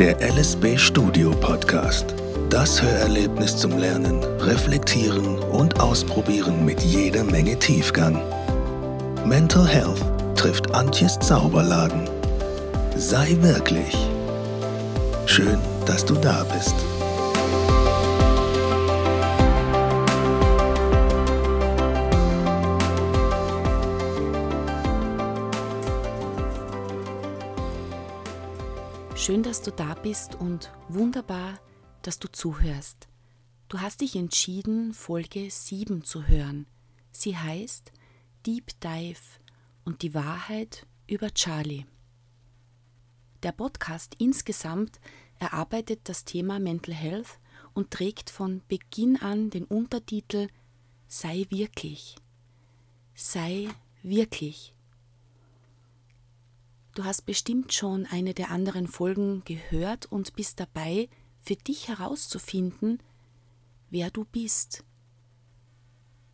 Der LSB Studio Podcast. Das Hörerlebnis zum Lernen, Reflektieren und Ausprobieren mit jeder Menge Tiefgang. Mental Health trifft Antjes Zauberladen. Sei wirklich. Schön, dass du da bist. Schön, dass du da bist und wunderbar, dass du zuhörst. Du hast dich entschieden, Folge 7 zu hören. Sie heißt Deep Dive und die Wahrheit über Charlie. Der Podcast insgesamt erarbeitet das Thema Mental Health und trägt von Beginn an den Untertitel Sei wirklich. Sei wirklich. Du hast bestimmt schon eine der anderen Folgen gehört und bist dabei, für dich herauszufinden, wer du bist,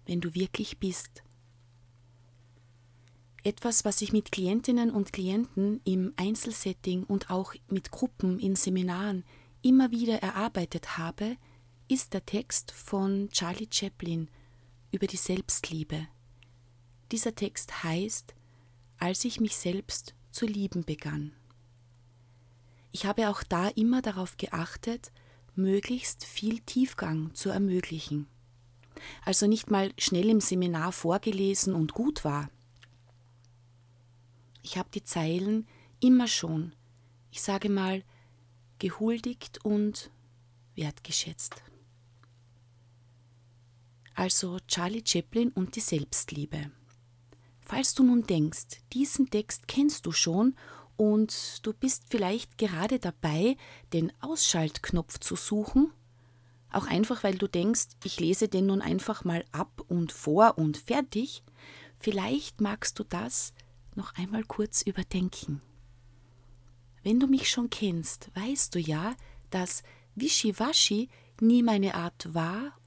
wenn du wirklich bist. Etwas, was ich mit Klientinnen und Klienten im Einzelsetting und auch mit Gruppen in Seminaren immer wieder erarbeitet habe, ist der Text von Charlie Chaplin über die Selbstliebe. Dieser Text heißt, als ich mich selbst zu lieben begann. Ich habe auch da immer darauf geachtet, möglichst viel Tiefgang zu ermöglichen. Also nicht mal schnell im Seminar vorgelesen und gut war. Ich habe die Zeilen immer schon, ich sage mal, gehuldigt und wertgeschätzt. Also Charlie Chaplin und die Selbstliebe. Falls du nun denkst, diesen Text kennst du schon und du bist vielleicht gerade dabei, den Ausschaltknopf zu suchen, auch einfach weil du denkst, ich lese den nun einfach mal ab und vor und fertig, vielleicht magst du das noch einmal kurz überdenken. Wenn du mich schon kennst, weißt du ja, dass Wischiwaschi nie meine Art war,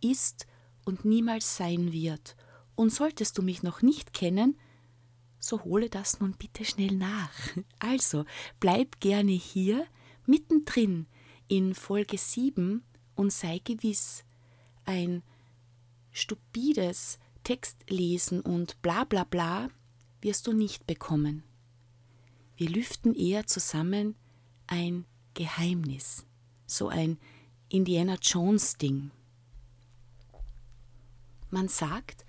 ist und niemals sein wird – und solltest du mich noch nicht kennen, so hole das nun bitte schnell nach. Also, bleib gerne hier, mittendrin in Folge 7 und sei gewiss, ein stupides Textlesen und bla bla bla wirst du nicht bekommen. Wir lüften eher zusammen ein Geheimnis, so ein Indiana Jones Ding. Man sagt,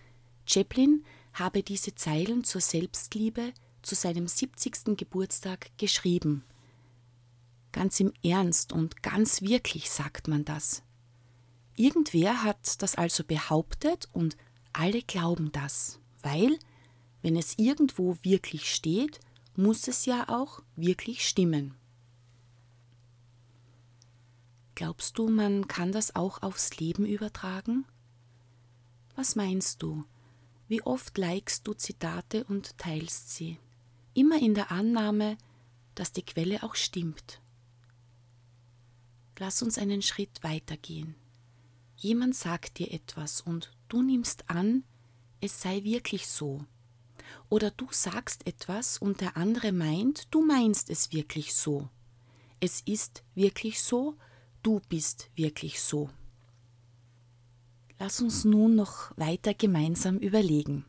Chaplin habe diese Zeilen zur Selbstliebe zu seinem 70. Geburtstag geschrieben. Ganz im Ernst und ganz wirklich sagt man das. Irgendwer hat das also behauptet und alle glauben das, weil, wenn es irgendwo wirklich steht, muss es ja auch wirklich stimmen. Glaubst du, man kann das auch aufs Leben übertragen? Was meinst du? Wie oft likest du Zitate und teilst sie, immer in der Annahme, dass die Quelle auch stimmt. Lass uns einen Schritt weitergehen. Jemand sagt dir etwas und du nimmst an, es sei wirklich so. Oder du sagst etwas und der andere meint, du meinst es wirklich so. Es ist wirklich so, du bist wirklich so. Lass uns nun noch weiter gemeinsam überlegen.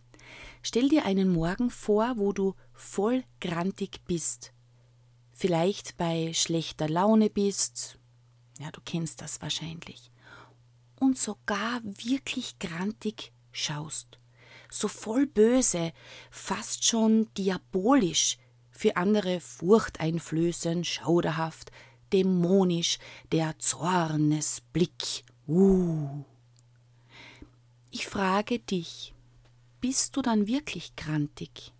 Stell dir einen Morgen vor, wo du voll grantig bist. Vielleicht bei schlechter Laune bist. Ja, du kennst das wahrscheinlich. Und sogar wirklich grantig schaust. So voll böse, fast schon diabolisch, für andere furchteinflößend, schauderhaft, dämonisch, der Zornesblick. Uh. Ich frage dich, bist du dann wirklich grantig?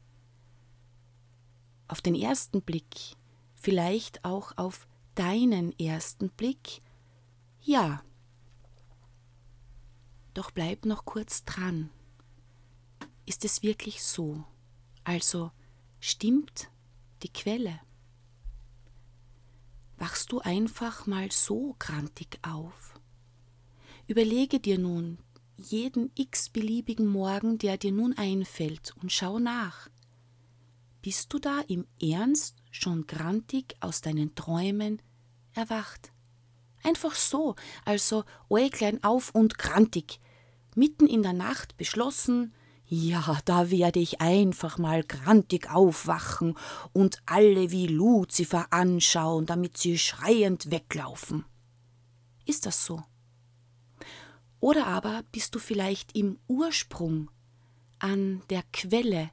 Auf den ersten Blick, vielleicht auch auf deinen ersten Blick, ja. Doch bleib noch kurz dran. Ist es wirklich so? Also stimmt die Quelle? Wachst du einfach mal so grantig auf? Überlege dir nun jeden x-beliebigen Morgen, der dir nun einfällt, und schau nach. Bist du da im Ernst schon grantig aus deinen Träumen erwacht. Einfach so, also Äuglein auf und grantig, mitten in der Nacht beschlossen, ja, da werde ich einfach mal grantig aufwachen und alle wie Luzifer anschauen, damit sie schreiend weglaufen. Ist das so? Oder aber bist du vielleicht im Ursprung, an der Quelle,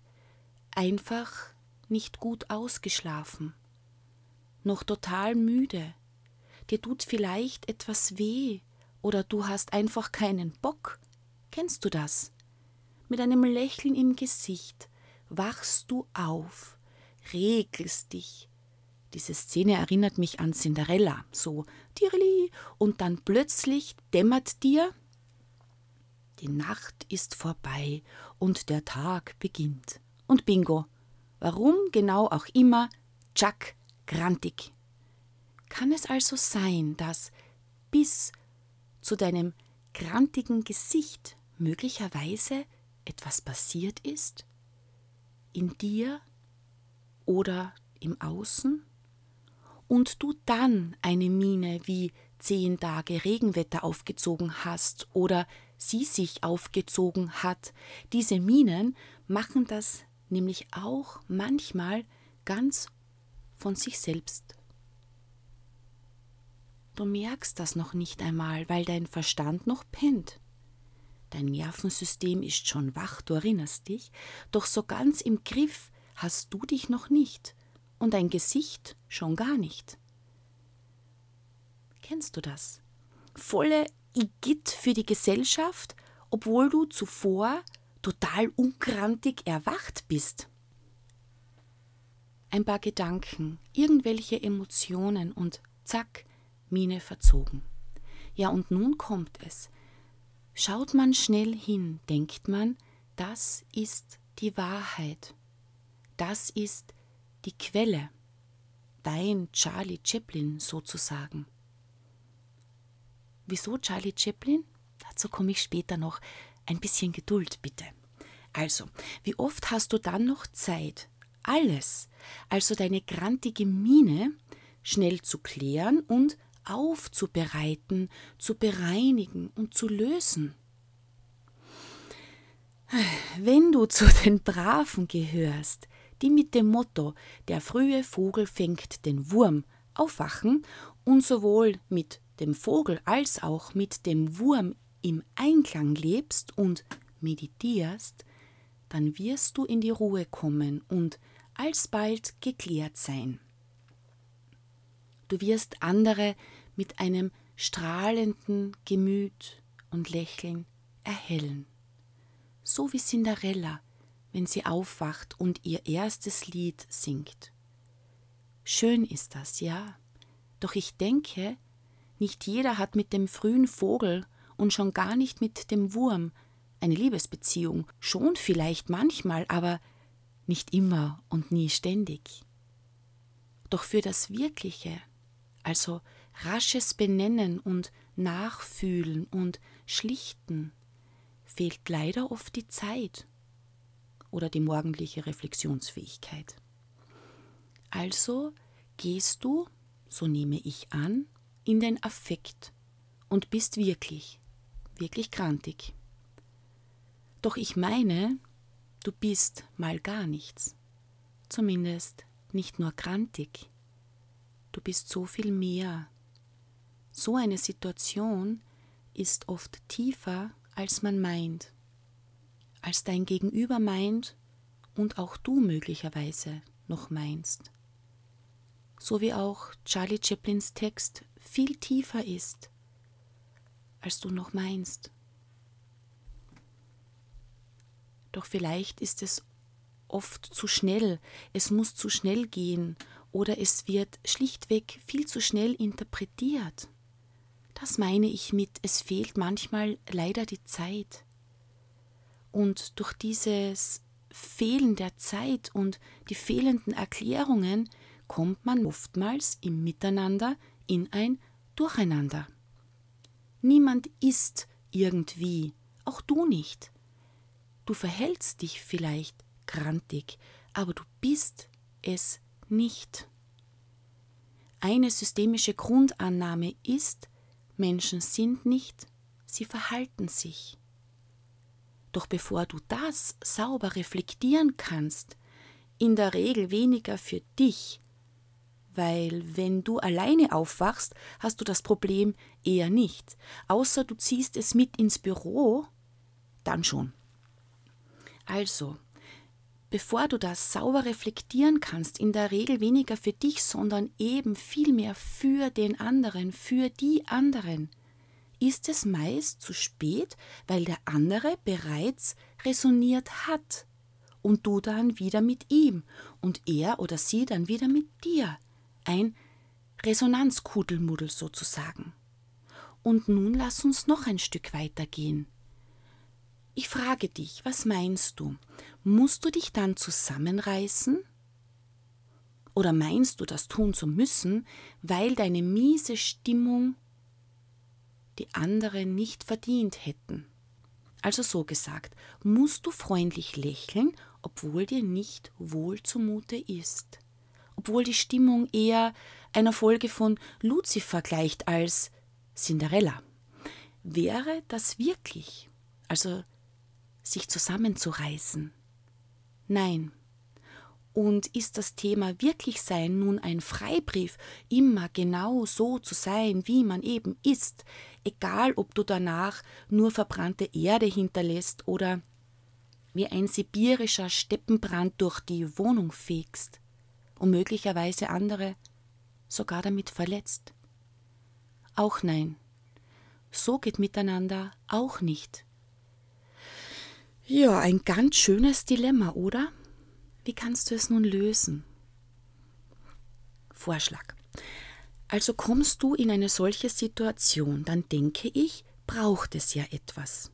einfach nicht gut ausgeschlafen, noch total müde, dir tut vielleicht etwas weh oder du hast einfach keinen Bock. Kennst du das? Mit einem Lächeln im Gesicht wachst du auf, regelst dich. Diese Szene erinnert mich an Cinderella, so Tirili, und dann plötzlich dämmert dir, die Nacht ist vorbei und der Tag beginnt. Und bingo, warum genau auch immer, Chuck grantig. Kann es also sein, dass bis zu deinem grantigen Gesicht möglicherweise etwas passiert ist? In dir oder im Außen? Und du dann eine Miene wie zehn Tage Regenwetter aufgezogen hast oder sie sich aufgezogen hat. Diese Minen machen das nämlich auch manchmal ganz von sich selbst. Du merkst das noch nicht einmal, weil dein Verstand noch pennt. Dein Nervensystem ist schon wach, du erinnerst dich, doch so ganz im Griff hast du dich noch nicht und dein Gesicht schon gar nicht. Kennst du das? Volle Igitt für die Gesellschaft, obwohl du zuvor total ungrantig erwacht bist. Ein paar Gedanken, irgendwelche Emotionen und zack, Miene verzogen. Ja, und nun kommt es. Schaut man schnell hin, denkt man, das ist die Wahrheit. Das ist die Quelle. Dein Charlie Chaplin sozusagen. Wieso Charlie Chaplin? Dazu komme ich später noch. Ein bisschen Geduld bitte. Also, wie oft hast du dann noch Zeit, alles, also deine grantige Miene, schnell zu klären und aufzubereiten, zu bereinigen und zu lösen. Wenn du zu den Braven gehörst, die mit dem Motto Der frühe Vogel fängt den Wurm aufwachen und sowohl mit dem Vogel als auch mit dem Wurm im Einklang lebst und meditierst, dann wirst du in die Ruhe kommen und alsbald geklärt sein. Du wirst andere mit einem strahlenden Gemüt und Lächeln erhellen. So wie Cinderella, wenn sie aufwacht und ihr erstes Lied singt. Schön ist das, ja. Doch ich denke, nicht jeder hat mit dem frühen Vogel und schon gar nicht mit dem Wurm eine Liebesbeziehung, schon vielleicht manchmal, aber nicht immer und nie ständig. Doch für das Wirkliche, also rasches Benennen und Nachfühlen und Schlichten, fehlt leider oft die Zeit oder die morgendliche Reflexionsfähigkeit. Also gehst du, so nehme ich an, in den Affekt und bist wirklich, wirklich krantig. Doch ich meine, du bist mal gar nichts, zumindest nicht nur krantig. Du bist so viel mehr. So eine Situation ist oft tiefer, als man meint, als dein Gegenüber meint und auch du möglicherweise noch meinst. So wie auch Charlie Chaplins Text viel tiefer ist, als du noch meinst. Doch vielleicht ist es oft zu schnell, es muss zu schnell gehen oder es wird schlichtweg viel zu schnell interpretiert. Das meine ich mit, es fehlt manchmal leider die Zeit. Und durch dieses Fehlen der Zeit und die fehlenden Erklärungen kommt man oftmals im Miteinander in ein Durcheinander. Niemand ist irgendwie, auch du nicht. Du verhältst dich vielleicht grantig, aber du bist es nicht. Eine systemische Grundannahme ist, Menschen sind nicht, sie verhalten sich. Doch bevor du das sauber reflektieren kannst, in der Regel weniger für dich, weil wenn du alleine aufwachst, hast du das Problem eher nicht, außer du ziehst es mit ins Büro, dann schon. Also, bevor du das sauber reflektieren kannst, in der Regel weniger für dich, sondern eben vielmehr für den anderen, für die anderen, ist es meist zu spät, weil der andere bereits resoniert hat und du dann wieder mit ihm und er oder sie dann wieder mit dir. Ein Resonanzkudelmuddel sozusagen. Und nun lass uns noch ein Stück weitergehen. Ich frage dich, was meinst du? Musst du dich dann zusammenreißen? Oder meinst du, das tun zu müssen, weil deine miese Stimmung die anderen nicht verdient hätten? Also so gesagt, musst du freundlich lächeln, obwohl dir nicht wohl zumute ist, obwohl die Stimmung eher einer Folge von Luzifer gleicht als Cinderella. Wäre das wirklich, also sich zusammenzureißen. Nein. Und ist das Thema Wirklichsein nun ein Freibrief, immer genau so zu sein, wie man eben ist, egal ob du danach nur verbrannte Erde hinterlässt oder wie ein sibirischer Steppenbrand durch die Wohnung fegst und möglicherweise andere sogar damit verletzt? Auch nein. So geht miteinander auch nicht. Ja, ein ganz schönes Dilemma, oder? Wie kannst du es nun lösen? Vorschlag. Also kommst du in eine solche Situation, dann denke ich, braucht es ja etwas.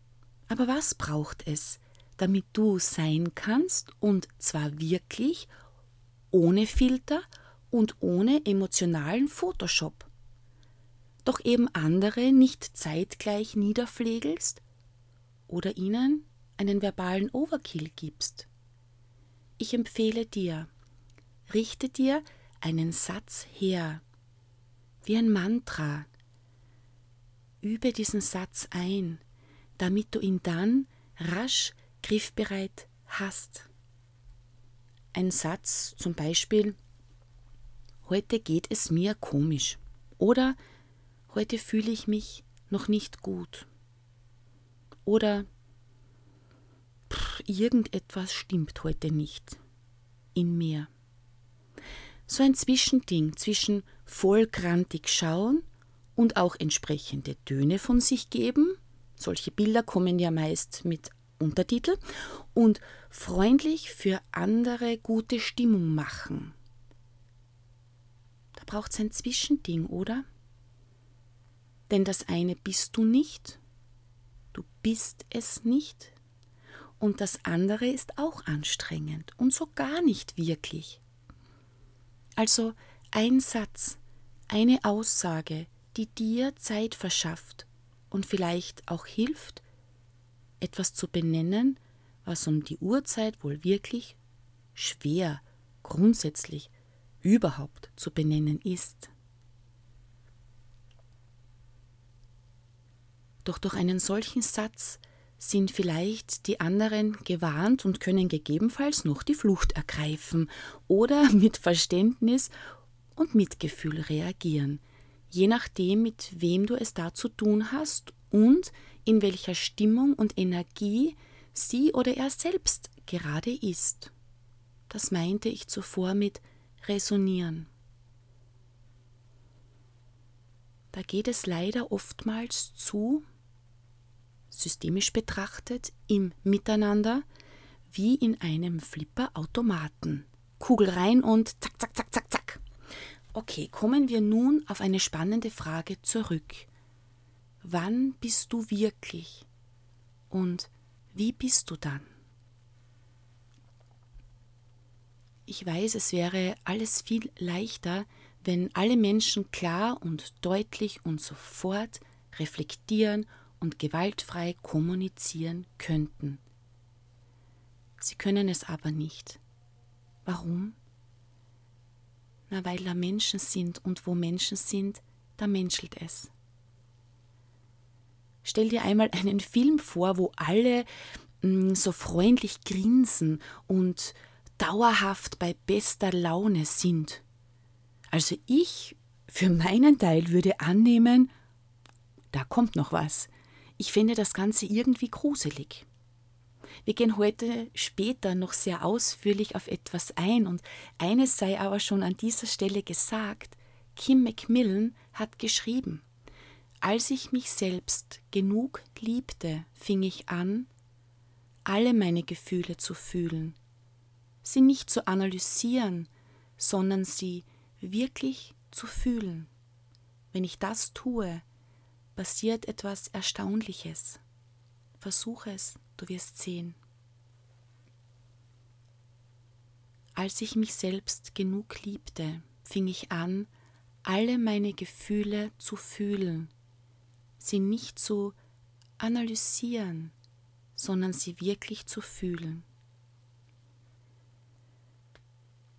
Aber was braucht es, damit du sein kannst und zwar wirklich ohne Filter und ohne emotionalen Photoshop? Doch eben andere nicht zeitgleich niederpflegelst oder ihnen einen verbalen Overkill gibst. Ich empfehle dir, richte dir einen Satz her, wie ein Mantra. Übe diesen Satz ein, damit du ihn dann rasch griffbereit hast. Ein Satz zum Beispiel, heute geht es mir komisch oder heute fühle ich mich noch nicht gut oder irgendetwas stimmt heute nicht in mir. So ein Zwischending zwischen vollkrantig schauen und auch entsprechende Töne von sich geben. Solche Bilder kommen ja meist mit Untertitel und freundlich für andere gute Stimmung machen. Da braucht es ein Zwischending, oder? Denn das eine bist du nicht, du bist es nicht, und das andere ist auch anstrengend und so gar nicht wirklich. Also ein Satz, eine Aussage, die dir Zeit verschafft und vielleicht auch hilft, etwas zu benennen, was um die Uhrzeit wohl wirklich schwer, grundsätzlich überhaupt zu benennen ist. Doch durch einen solchen Satz sind vielleicht die anderen gewarnt und können gegebenenfalls noch die Flucht ergreifen oder mit Verständnis und Mitgefühl reagieren, je nachdem, mit wem du es da zu tun hast und in welcher Stimmung und Energie sie oder er selbst gerade ist. Das meinte ich zuvor mit resonieren. Da geht es leider oftmals zu, systemisch betrachtet, im Miteinander wie in einem Flipper-Automaten. Kugel rein und zack, zack, zack, zack, zack. Okay, kommen wir nun auf eine spannende Frage zurück. Wann bist du wirklich? Und wie bist du dann? Ich weiß, es wäre alles viel leichter, wenn alle Menschen klar und deutlich und sofort reflektieren und gewaltfrei kommunizieren könnten. Sie können es aber nicht. Warum? Na, weil da Menschen sind und wo Menschen sind, da menschelt es. Stell dir einmal einen Film vor, wo alle mh, mm, so freundlich grinsen und dauerhaft bei bester Laune sind. Also ich für meinen Teil würde annehmen, da kommt noch was. Ich finde das Ganze irgendwie gruselig. Wir gehen heute später noch sehr ausführlich auf etwas ein und eines sei aber schon an dieser Stelle gesagt, Kim Macmillan hat geschrieben, als ich mich selbst genug liebte, fing ich an, alle meine Gefühle zu fühlen, sie nicht zu analysieren, sondern sie wirklich zu fühlen. Wenn ich das tue, passiert etwas Erstaunliches. Versuch es, du wirst sehen. Als ich mich selbst genug liebte, fing ich an, alle meine Gefühle zu fühlen, sie nicht zu analysieren, sondern sie wirklich zu fühlen.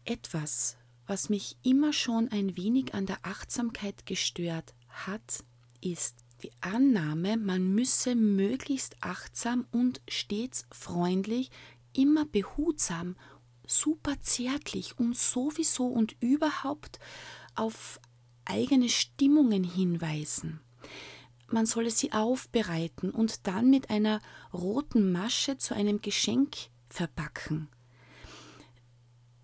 Etwas, was mich immer schon ein wenig an der Achtsamkeit gestört hat, ist die Annahme, man müsse möglichst achtsam und stets freundlich, immer behutsam, super zärtlich und sowieso und überhaupt auf eigene Stimmungen hinweisen. Man solle sie aufbereiten und dann mit einer roten Masche zu einem Geschenk verpacken.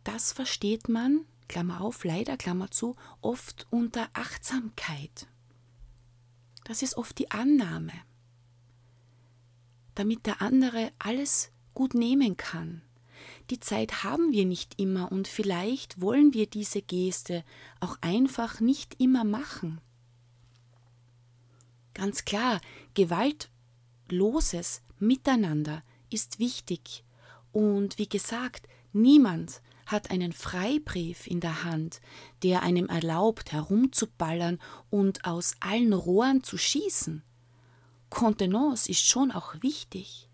Das versteht man, Klammer auf, leider, Klammer zu, oft unter Achtsamkeit. Das ist oft die Annahme, damit der andere alles gut nehmen kann. Die Zeit haben wir nicht immer und vielleicht wollen wir diese Geste auch einfach nicht immer machen. Ganz klar, gewaltloses Miteinander ist wichtig und wie gesagt, niemand hat einen Freibrief in der Hand, der einem erlaubt, herumzuballern und aus allen Rohren zu schießen. Kontenance ist schon auch wichtig.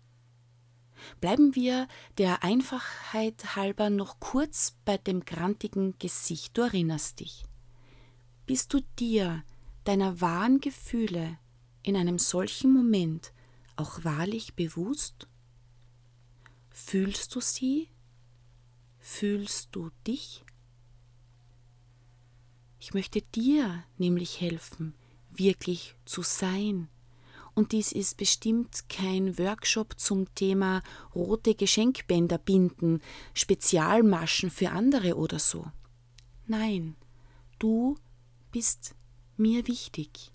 Bleiben wir der Einfachheit halber noch kurz bei dem grantigen Gesicht. Du erinnerst dich. Bist du dir deiner wahren Gefühle in einem solchen Moment auch wahrlich bewusst? Fühlst du sie Fühlst du dich? Ich möchte dir nämlich helfen, wirklich zu sein. Und dies ist bestimmt kein Workshop zum Thema rote Geschenkbänder binden, Spezialmaschen für andere oder so. Nein, du bist mir wichtig,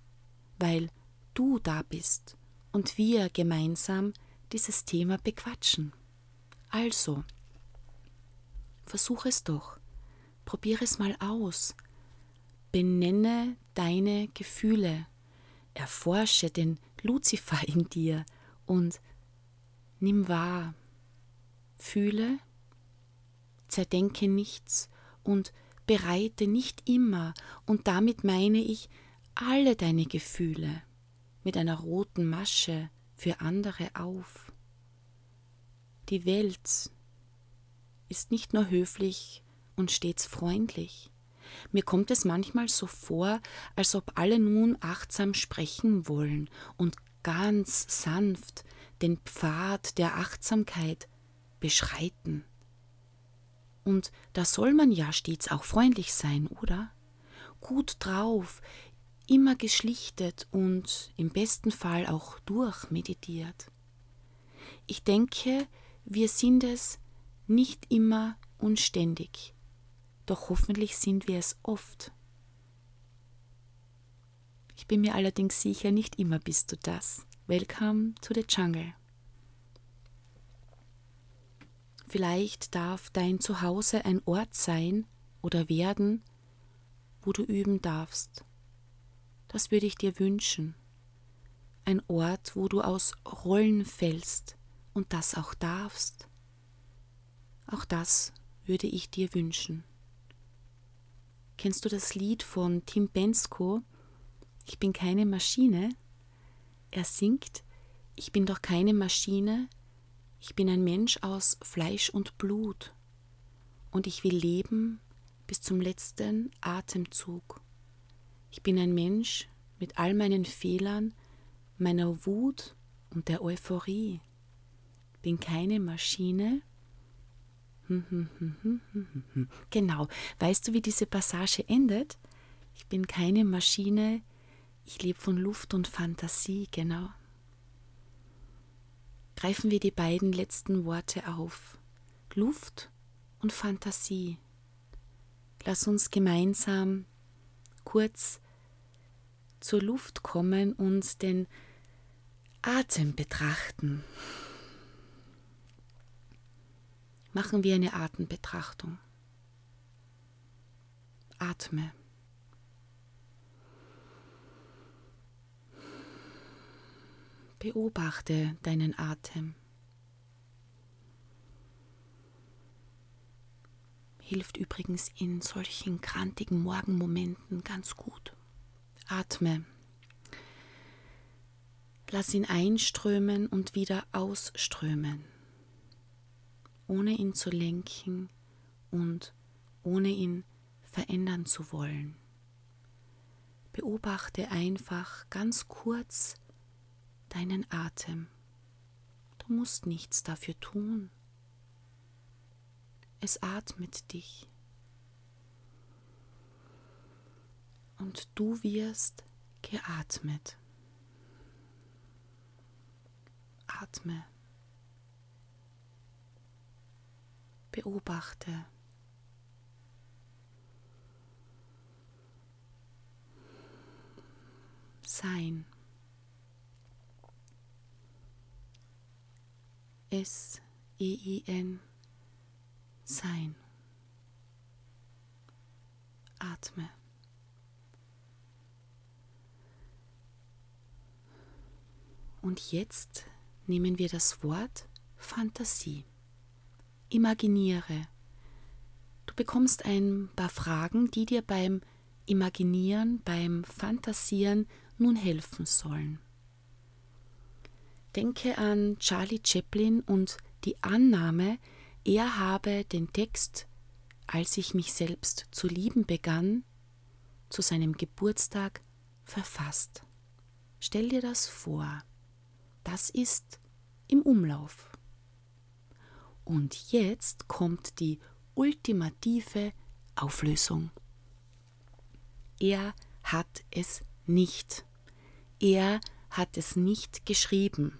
weil du da bist und wir gemeinsam dieses Thema bequatschen. Also, Versuch es doch. Probiere es mal aus. Benenne deine Gefühle. Erforsche den Luzifer in dir und nimm wahr. Fühle, zerdenke nichts und bereite nicht immer, und damit meine ich alle deine Gefühle, mit einer roten Masche für andere auf. Die Welt ist nicht nur höflich und stets freundlich. Mir kommt es manchmal so vor, als ob alle nun achtsam sprechen wollen und ganz sanft den Pfad der Achtsamkeit beschreiten. Und da soll man ja stets auch freundlich sein, oder? Gut drauf, immer geschlichtet und im besten Fall auch durchmeditiert. Ich denke, wir sind es nicht immer unständig, doch hoffentlich sind wir es oft. Ich bin mir allerdings sicher, nicht immer bist du das. Welcome to the Jungle. Vielleicht darf dein Zuhause ein Ort sein oder werden, wo du üben darfst. Das würde ich dir wünschen. Ein Ort, wo du aus Rollen fällst und das auch darfst. Auch das würde ich dir wünschen. Kennst du das Lied von Tim Bensko? Ich bin keine Maschine. Er singt, ich bin doch keine Maschine, ich bin ein Mensch aus Fleisch und Blut, und ich will leben, bis zum letzten Atemzug. Ich bin ein Mensch mit all meinen Fehlern, meiner Wut und der Euphorie. Bin keine Maschine. Genau. Weißt du, wie diese Passage endet? Ich bin keine Maschine. Ich lebe von Luft und Fantasie. Genau. Greifen wir die beiden letzten Worte auf. Luft und Fantasie. Lass uns gemeinsam kurz zur Luft kommen und den Atem betrachten. Machen wir eine Atembetrachtung. Atme. Beobachte deinen Atem. Hilft übrigens in solchen krantigen Morgenmomenten ganz gut. Atme. Lass ihn einströmen und wieder ausströmen, ohne ihn zu lenken und ohne ihn verändern zu wollen. Beobachte einfach ganz kurz deinen Atem. Du musst nichts dafür tun. Es atmet dich. Und du wirst geatmet. Atme. Beobachte. Sein. S-E-I-N sein. Atme. Und jetzt nehmen wir das Wort Fantasie. Imaginiere. Du bekommst ein paar Fragen, die dir beim Imaginieren, beim Fantasieren nun helfen sollen. Denke an Charlie Chaplin und die Annahme, er habe den Text, als ich mich selbst zu lieben begann, zu seinem Geburtstag verfasst. Stell dir das vor. Das ist im Umlauf. Und jetzt kommt die ultimative Auflösung. Er hat es nicht. Er hat es nicht geschrieben.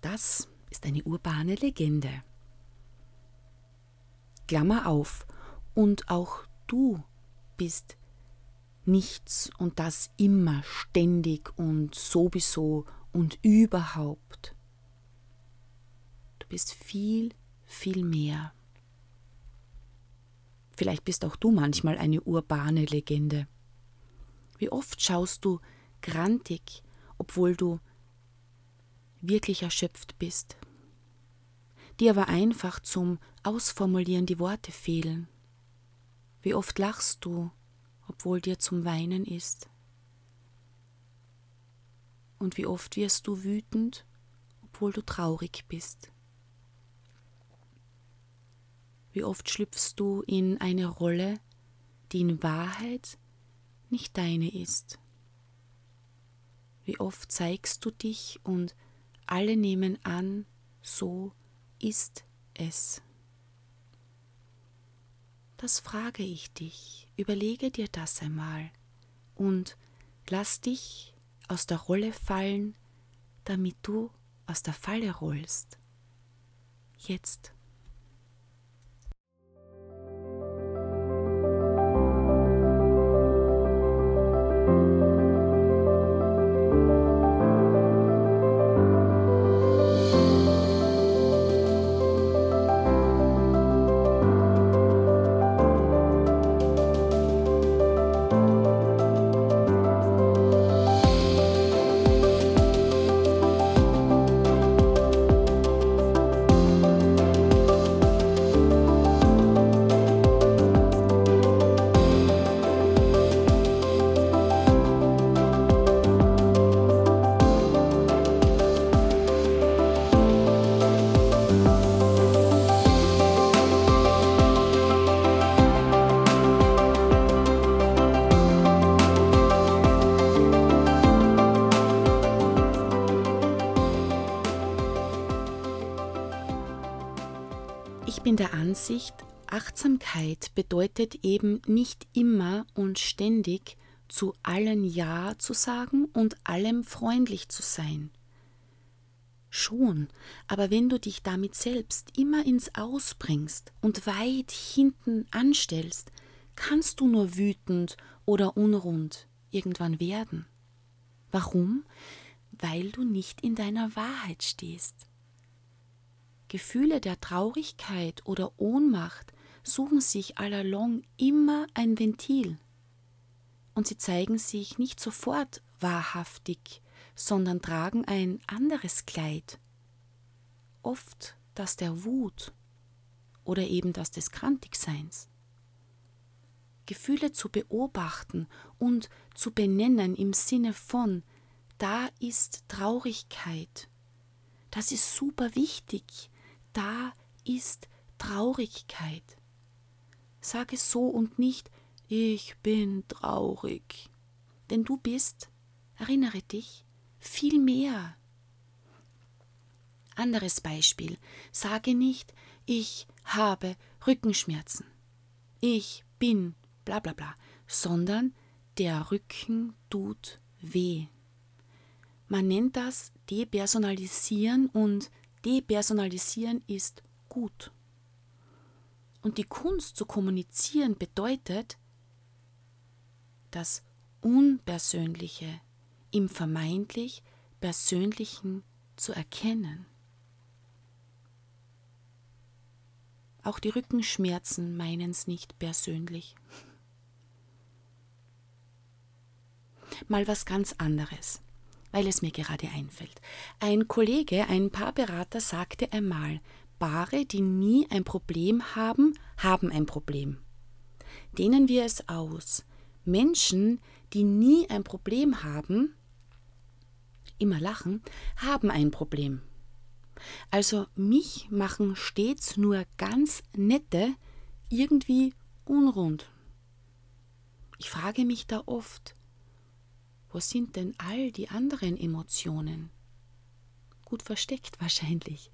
Das ist eine urbane Legende. Klammer auf, und auch du bist nichts und das immer ständig und sowieso und überhaupt. Du bist viel, viel mehr. Vielleicht bist auch du manchmal eine urbane Legende. Wie oft schaust du grantig, obwohl du wirklich erschöpft bist die aber einfach zum Ausformulieren die Worte fehlen. Wie oft lachst du, obwohl dir zum Weinen ist? Und wie oft wirst du wütend, obwohl du traurig bist? Wie oft schlüpfst du in eine Rolle, die in Wahrheit nicht deine ist? Wie oft zeigst du dich und alle nehmen an, so ist es? Das frage ich dich. Überlege dir das einmal und lass dich aus der Rolle fallen, damit du aus der Falle rollst. Jetzt. Ansicht, Achtsamkeit bedeutet eben nicht immer und ständig zu allen Ja zu sagen und allem freundlich zu sein. Schon, aber wenn du dich damit selbst immer ins Ausbringst und weit hinten anstellst, kannst du nur wütend oder unrund irgendwann werden. Warum? Weil du nicht in deiner Wahrheit stehst. Gefühle der Traurigkeit oder Ohnmacht suchen sich allalong immer ein Ventil. Und sie zeigen sich nicht sofort wahrhaftig, sondern tragen ein anderes Kleid. Oft das der Wut oder eben das des Krantigseins. Gefühle zu beobachten und zu benennen im Sinne von, da ist Traurigkeit. Das ist super wichtig. Da ist Traurigkeit. Sage so und nicht, ich bin traurig. Denn du bist, erinnere dich, viel mehr. Anderes Beispiel. Sage nicht, ich habe Rückenschmerzen. Ich bin bla bla bla, sondern der Rücken tut weh. Man nennt das Depersonalisieren und Depersonalisieren ist gut. Und die Kunst zu kommunizieren bedeutet, das Unpersönliche im vermeintlich Persönlichen zu erkennen. Auch die Rückenschmerzen meinen es nicht persönlich. Mal was ganz anderes, weil es mir gerade einfällt. Ein Kollege, ein Paarberater sagte einmal, Paare, die nie ein Problem haben, haben ein Problem. Dehnen wir es aus. Menschen, die nie ein Problem haben, immer lachen, haben ein Problem. Also mich machen stets nur ganz nette irgendwie unrund. Ich frage mich da oft, wo sind denn all die anderen Emotionen? Gut versteckt wahrscheinlich.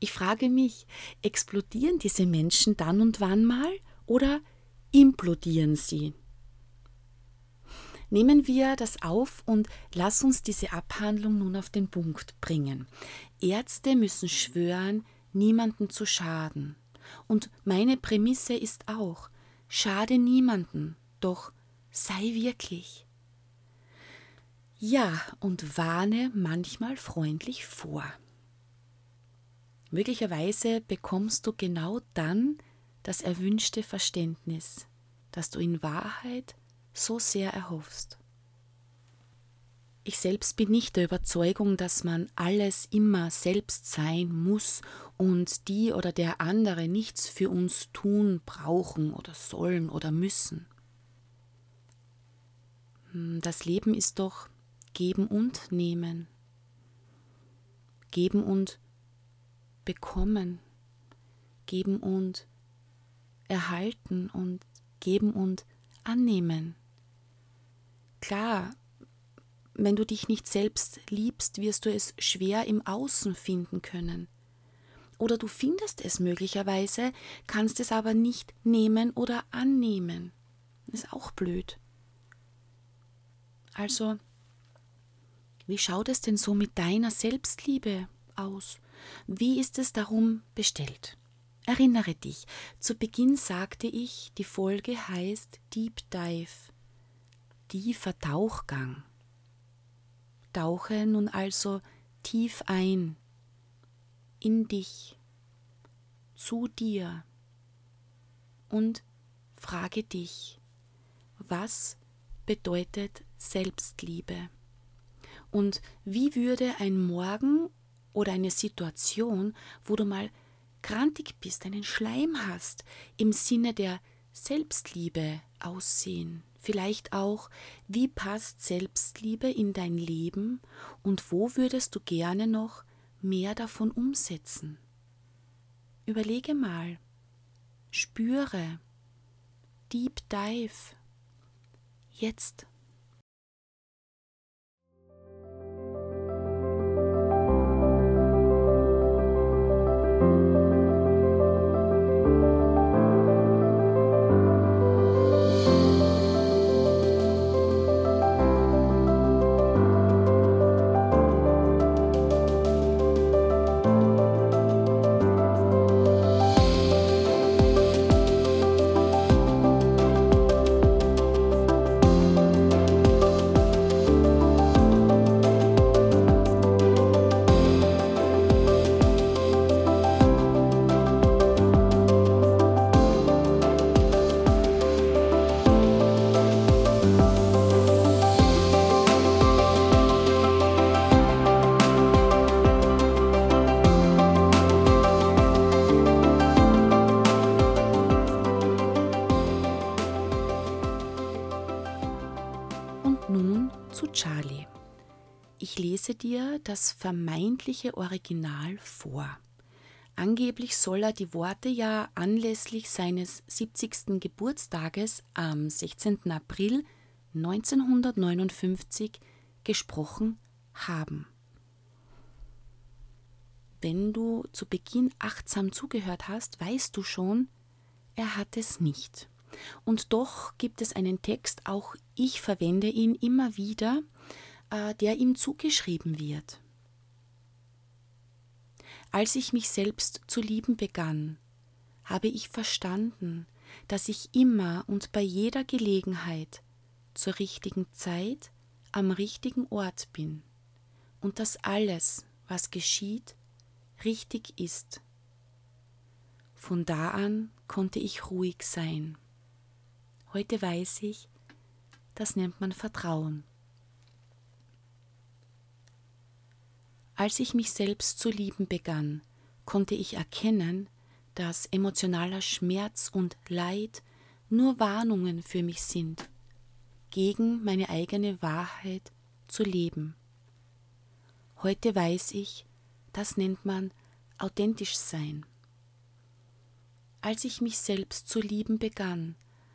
Ich frage mich, explodieren diese Menschen dann und wann mal oder implodieren sie? Nehmen wir das auf und lass uns diese Abhandlung nun auf den Punkt bringen. Ärzte müssen schwören, niemanden zu schaden. Und meine Prämisse ist auch, schade niemanden, doch sei wirklich. Ja, und warne manchmal freundlich vor. Möglicherweise bekommst du genau dann das erwünschte Verständnis, das du in Wahrheit so sehr erhoffst. Ich selbst bin nicht der Überzeugung, dass man alles immer selbst sein muss und die oder der andere nichts für uns tun, brauchen oder sollen oder müssen. Hm, das Leben ist doch geben und nehmen, geben und bekommen, geben und erhalten und geben und annehmen. Klar, wenn du dich nicht selbst liebst, wirst du es schwer im Außen finden können. Oder du findest es möglicherweise, kannst es aber nicht nehmen oder annehmen. ist auch blöd. Also, wie schaut es denn so mit deiner Selbstliebe aus? Wie ist es darum bestellt? Erinnere dich, zu Beginn sagte ich, die Folge heißt Deep Dive tiefer Tauchgang. Tauche nun also tief ein in dich, zu dir und frage dich, was bedeutet Selbstliebe? Und wie würde ein Morgen oder eine Situation, wo du mal krantig bist, einen Schleim hast, im Sinne der Selbstliebe aussehen? Vielleicht auch, wie passt Selbstliebe in dein Leben und wo würdest du gerne noch mehr davon umsetzen? Überlege mal, spüre, Deep Dive, jetzt. Dir das vermeintliche Original vor. Angeblich soll er die Worte ja anlässlich seines 70. Geburtstages am 16. April 1959 gesprochen haben. Wenn du zu Beginn achtsam zugehört hast, weißt du schon, er hat es nicht. Und doch gibt es einen Text, auch ich verwende ihn immer wieder, äh, der ihm zugeschrieben wird. Als ich mich selbst zu lieben begann, habe ich verstanden, dass ich immer und bei jeder Gelegenheit zur richtigen Zeit am richtigen Ort bin und dass alles, was geschieht, richtig ist. Von da an konnte ich ruhig sein. Heute weiß ich, das nennt man Vertrauen. Als ich mich selbst zu lieben begann, konnte ich erkennen, dass emotionaler Schmerz und Leid nur Warnungen für mich sind, gegen meine eigene Wahrheit zu leben. Heute weiß ich, das nennt man authentisch sein. Als ich mich selbst zu lieben begann,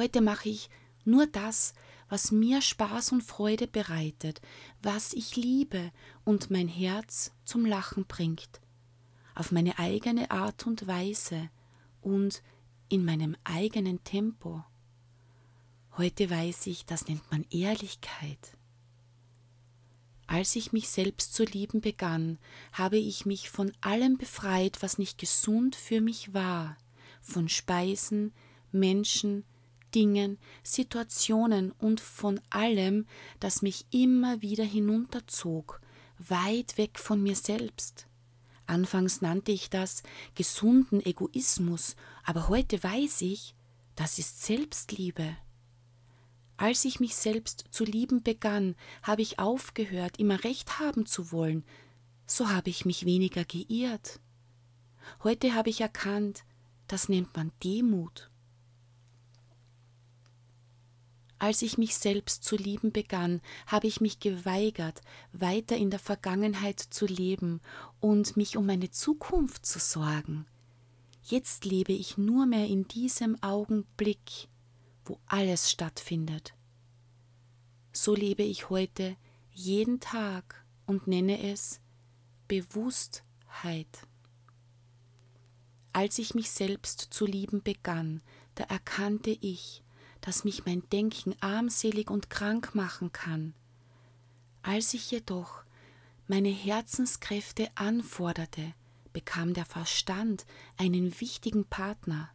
Heute mache ich nur das, was mir Spaß und Freude bereitet, was ich liebe und mein Herz zum Lachen bringt, auf meine eigene Art und Weise und in meinem eigenen Tempo. Heute weiß ich, das nennt man Ehrlichkeit. Als ich mich selbst zu lieben begann, habe ich mich von allem befreit, was nicht gesund für mich war, von Speisen, Menschen, Dingen, Situationen und von allem, das mich immer wieder hinunterzog, weit weg von mir selbst. Anfangs nannte ich das gesunden Egoismus, aber heute weiß ich, das ist Selbstliebe. Als ich mich selbst zu lieben begann, habe ich aufgehört, immer recht haben zu wollen, so habe ich mich weniger geirrt. Heute habe ich erkannt, das nennt man Demut. Als ich mich selbst zu lieben begann, habe ich mich geweigert, weiter in der Vergangenheit zu leben und mich um meine Zukunft zu sorgen. Jetzt lebe ich nur mehr in diesem Augenblick, wo alles stattfindet. So lebe ich heute jeden Tag und nenne es Bewusstheit. Als ich mich selbst zu lieben begann, da erkannte ich, dass mich mein Denken armselig und krank machen kann. Als ich jedoch meine Herzenskräfte anforderte, bekam der Verstand einen wichtigen Partner.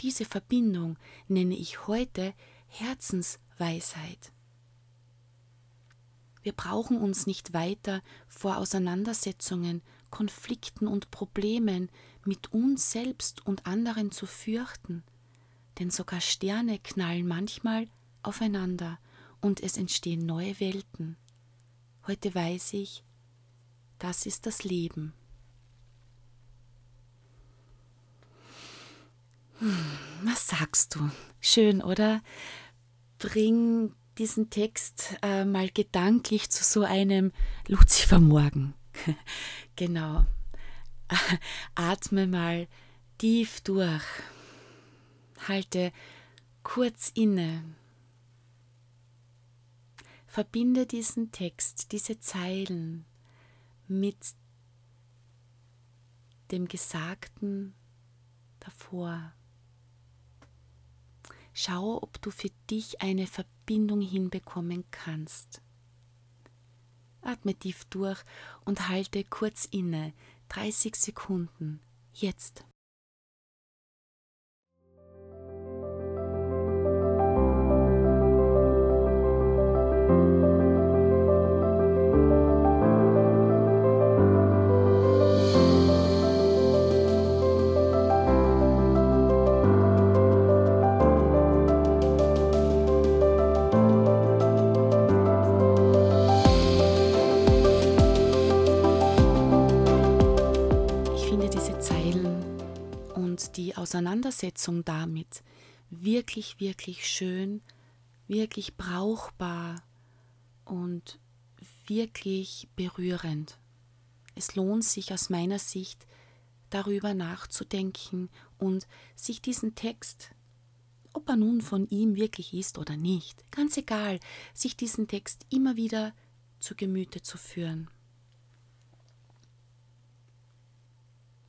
Diese Verbindung nenne ich heute Herzensweisheit. Wir brauchen uns nicht weiter vor Auseinandersetzungen, Konflikten und Problemen mit uns selbst und anderen zu fürchten denn sogar Sterne knallen manchmal aufeinander und es entstehen neue Welten. Heute weiß ich, das ist das Leben. Hm, was sagst du? Schön, oder? Bring diesen Text äh, mal gedanklich zu so einem Luzifermorgen. genau. Atme mal tief durch. Halte kurz inne. Verbinde diesen Text, diese Zeilen mit dem Gesagten davor. Schau, ob du für dich eine Verbindung hinbekommen kannst. Atme tief durch und halte kurz inne. 30 Sekunden. Jetzt. Auseinandersetzung damit wirklich, wirklich schön, wirklich brauchbar und wirklich berührend. Es lohnt sich aus meiner Sicht, darüber nachzudenken und sich diesen Text, ob er nun von ihm wirklich ist oder nicht, ganz egal, sich diesen Text immer wieder zu Gemüte zu führen.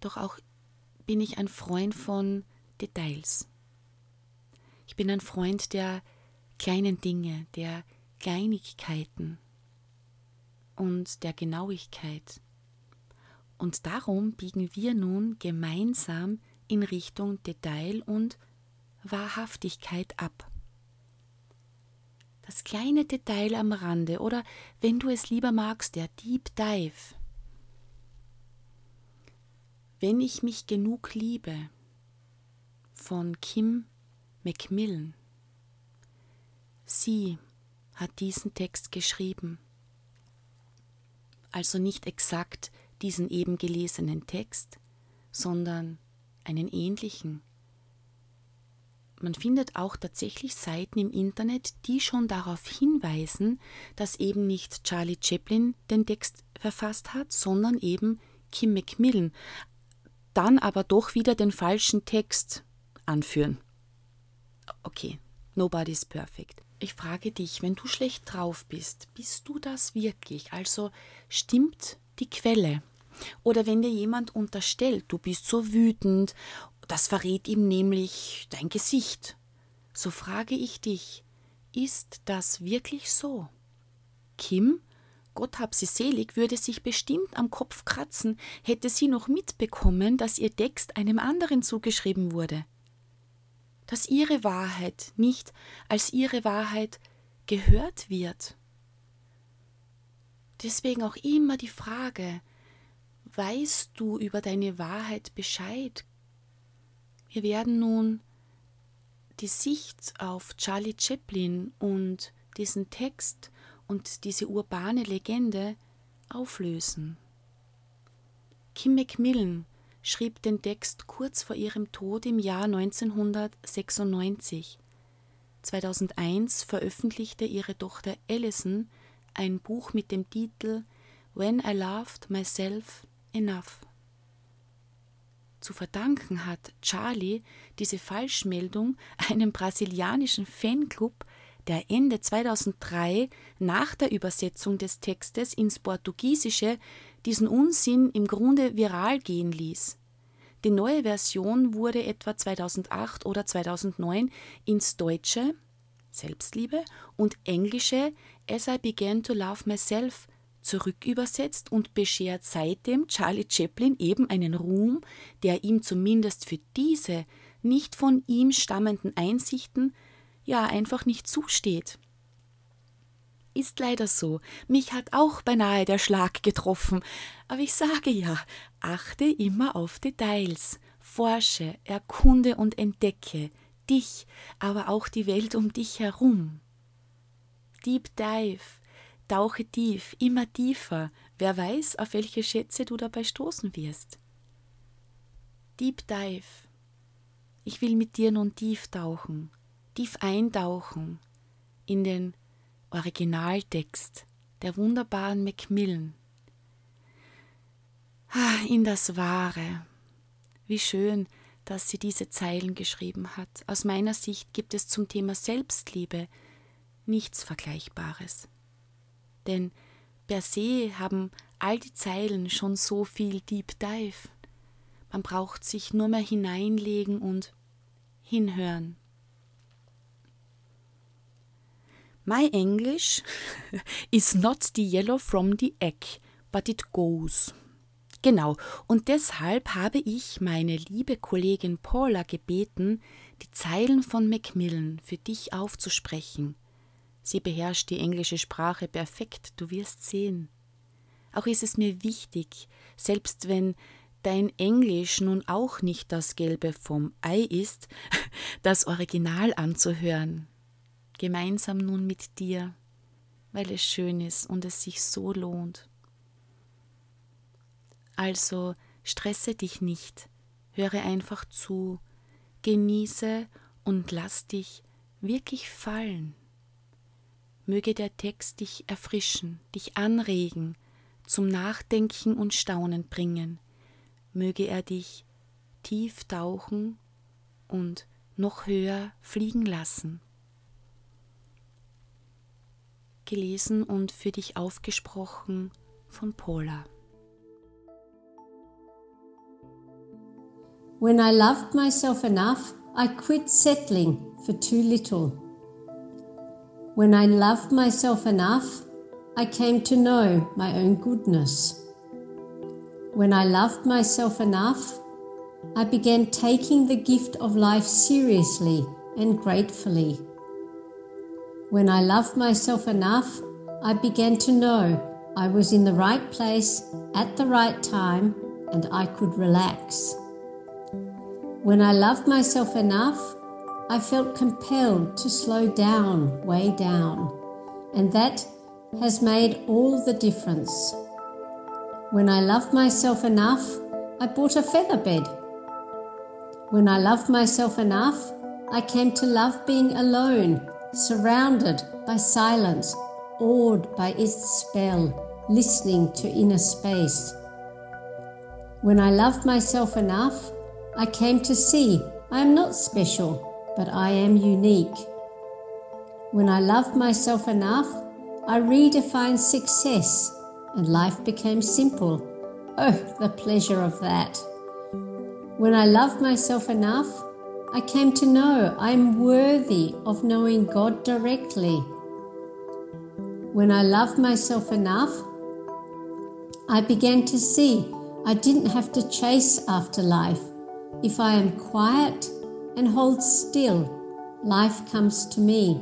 Doch auch bin ich ein Freund von Details. Ich bin ein Freund der kleinen Dinge, der Kleinigkeiten und der Genauigkeit. Und darum biegen wir nun gemeinsam in Richtung Detail und Wahrhaftigkeit ab. Das kleine Detail am Rande oder, wenn du es lieber magst, der Deep Dive. Wenn ich mich genug liebe von Kim Macmillan. Sie hat diesen Text geschrieben. Also nicht exakt diesen eben gelesenen Text, sondern einen ähnlichen. Man findet auch tatsächlich Seiten im Internet, die schon darauf hinweisen, dass eben nicht Charlie Chaplin den Text verfasst hat, sondern eben Kim Macmillan, dann aber doch wieder den falschen Text anführen. Okay, nobody's perfect. Ich frage dich, wenn du schlecht drauf bist, bist du das wirklich? Also stimmt die Quelle? Oder wenn dir jemand unterstellt, du bist so wütend, das verrät ihm nämlich dein Gesicht. So frage ich dich, ist das wirklich so? Kim, Gott hab sie selig, würde sich bestimmt am Kopf kratzen, hätte sie noch mitbekommen, dass ihr Text einem anderen zugeschrieben wurde. Dass ihre Wahrheit nicht als ihre Wahrheit gehört wird. Deswegen auch immer die Frage, weißt du über deine Wahrheit Bescheid? Wir werden nun die Sicht auf Charlie Chaplin und diesen Text und diese urbane Legende auflösen. Kim Macmillan schrieb den Text kurz vor ihrem Tod im Jahr 1996. 2001 veröffentlichte ihre Tochter Alison ein Buch mit dem Titel When I Loved Myself Enough. Zu verdanken hat Charlie diese Falschmeldung einem brasilianischen Fanclub, der Ende 2003 nach der Übersetzung des Textes ins Portugiesische diesen Unsinn im Grunde viral gehen ließ. Die neue Version wurde etwa 2008 oder 2009 ins Deutsche Selbstliebe und Englische As I Began to Love Myself zurückübersetzt und beschert seitdem Charlie Chaplin eben einen Ruhm, der ihm zumindest für diese nicht von ihm stammenden Einsichten ja einfach nicht zusteht. Ist leider so. Mich hat auch beinahe der Schlag getroffen. Aber ich sage ja, achte immer auf Details. Forsche, erkunde und entdecke dich, aber auch die Welt um dich herum. Deep Dive, tauche tief, immer tiefer. Wer weiß, auf welche Schätze du dabei stoßen wirst. Deep Dive. Ich will mit dir nun tief tauchen, tief eintauchen in den Originaltext der wunderbaren Macmillan. Ah, in das Wahre. Wie schön, dass sie diese Zeilen geschrieben hat. Aus meiner Sicht gibt es zum Thema Selbstliebe nichts Vergleichbares. Denn per se haben all die Zeilen schon so viel Deep Dive. Man braucht sich nur mehr hineinlegen und hinhören. My English is not the yellow from the egg, but it goes. Genau, und deshalb habe ich meine liebe Kollegin Paula gebeten, die Zeilen von Macmillan für dich aufzusprechen. Sie beherrscht die englische Sprache perfekt, du wirst sehen. Auch ist es mir wichtig, selbst wenn dein Englisch nun auch nicht das Gelbe vom Ei ist, das Original anzuhören gemeinsam nun mit dir, weil es schön ist und es sich so lohnt. Also stresse dich nicht, höre einfach zu, genieße und lass dich wirklich fallen. Möge der Text dich erfrischen, dich anregen, zum Nachdenken und Staunen bringen. Möge er dich tief tauchen und noch höher fliegen lassen. Gelesen und für dich aufgesprochen von Paula. When I loved myself enough, I quit settling for too little. When I loved myself enough, I came to know my own goodness. When I loved myself enough, I began taking the gift of life seriously and gratefully. When I loved myself enough, I began to know I was in the right place at the right time and I could relax. When I loved myself enough, I felt compelled to slow down, way down, and that has made all the difference. When I loved myself enough, I bought a feather bed. When I loved myself enough, I came to love being alone, surrounded by silence, awed by its spell, listening to inner space. When I loved myself enough, I came to see I am not special, but I am unique. When I loved myself enough, I redefined success and life became simple. Oh, the pleasure of that. When I loved myself enough, I came to know I am worthy of knowing God directly. When I loved myself enough, I began to see I didn't have to chase after life. If I am quiet and hold still, life comes to me.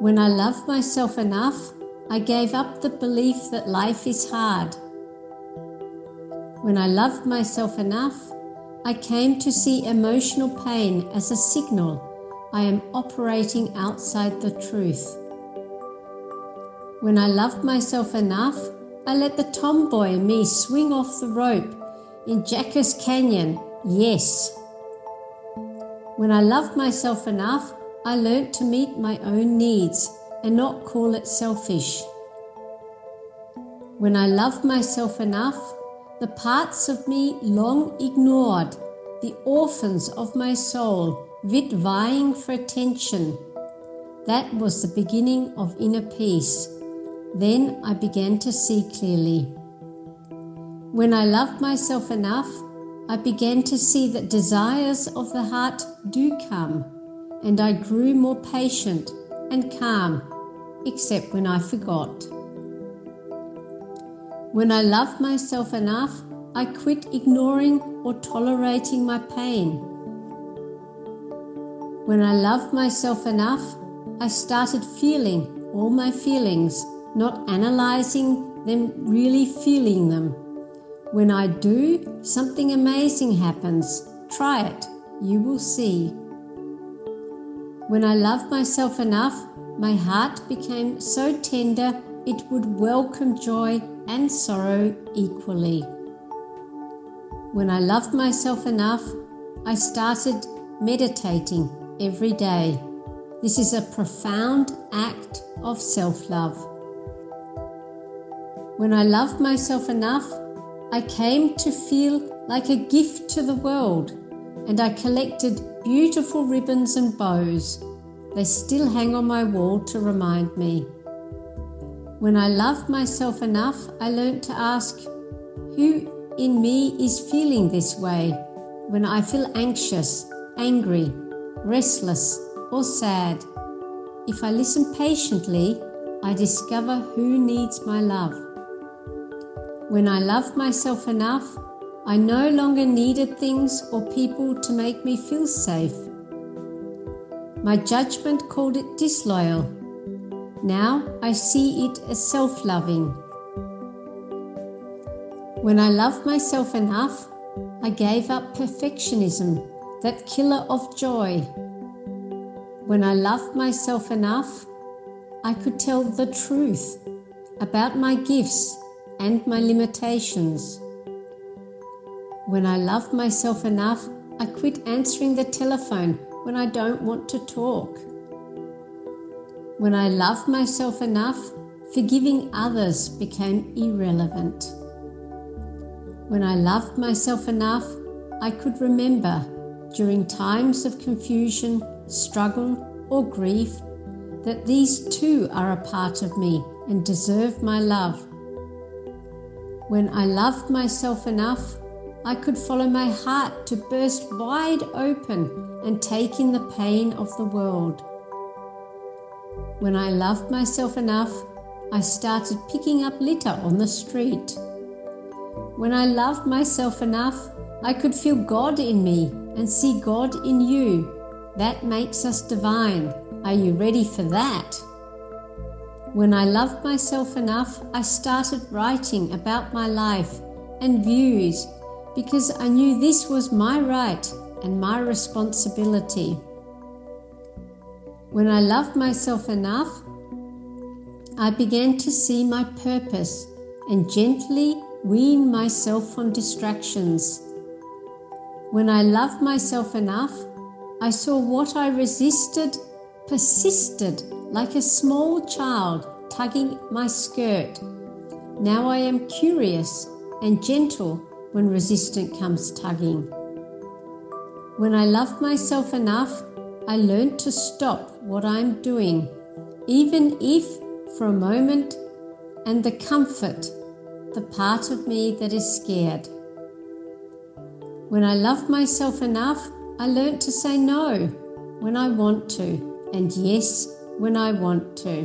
When I loved myself enough, I gave up the belief that life is hard. When I loved myself enough, I came to see emotional pain as a signal I am operating outside the truth. When I loved myself enough, I let the tomboy me swing off the rope in Jackass Canyon, yes. When I loved myself enough, I learnt to meet my own needs and not call it selfish. When I loved myself enough, the parts of me long ignored, the orphans of my soul, vid vying for attention. That was the beginning of inner peace. Then I began to see clearly. When I loved myself enough, I began to see that desires of the heart do come, and I grew more patient and calm, except when I forgot. When I loved myself enough, I quit ignoring or tolerating my pain. When I loved myself enough, I started feeling all my feelings, not analyzing them, really feeling them. When I do, something amazing happens. Try it, you will see. When I loved myself enough, my heart became so tender it would welcome joy and sorrow equally. When I loved myself enough, I started meditating every day. This is a profound act of self love. When I loved myself enough, I came to feel like a gift to the world, and I collected beautiful ribbons and bows. They still hang on my wall to remind me. When I loved myself enough, I learned to ask, Who in me is feeling this way? When I feel anxious, angry, restless, or sad, if I listen patiently, I discover who needs my love. When I loved myself enough, I no longer needed things or people to make me feel safe. My judgment called it disloyal. Now I see it as self loving. When I loved myself enough, I gave up perfectionism, that killer of joy. When I loved myself enough, I could tell the truth about my gifts and my limitations. When I love myself enough, I quit answering the telephone when I don't want to talk. When I loved myself enough, forgiving others became irrelevant. When I loved myself enough, I could remember during times of confusion, struggle, or grief that these too are a part of me and deserve my love. When I loved myself enough, I could follow my heart to burst wide open and take in the pain of the world. When I loved myself enough, I started picking up litter on the street. When I loved myself enough, I could feel God in me and see God in you. That makes us divine. Are you ready for that? When I loved myself enough, I started writing about my life and views because I knew this was my right and my responsibility. When I loved myself enough, I began to see my purpose and gently wean myself from distractions. When I loved myself enough, I saw what I resisted persisted like a small child tugging my skirt. Now I am curious and gentle when resistance comes tugging. When I loved myself enough, I learned to stop what I'm doing, even if for a moment, and the comfort, the part of me that is scared. When I loved myself enough, I learnt to say no when I want to, and yes when I want to.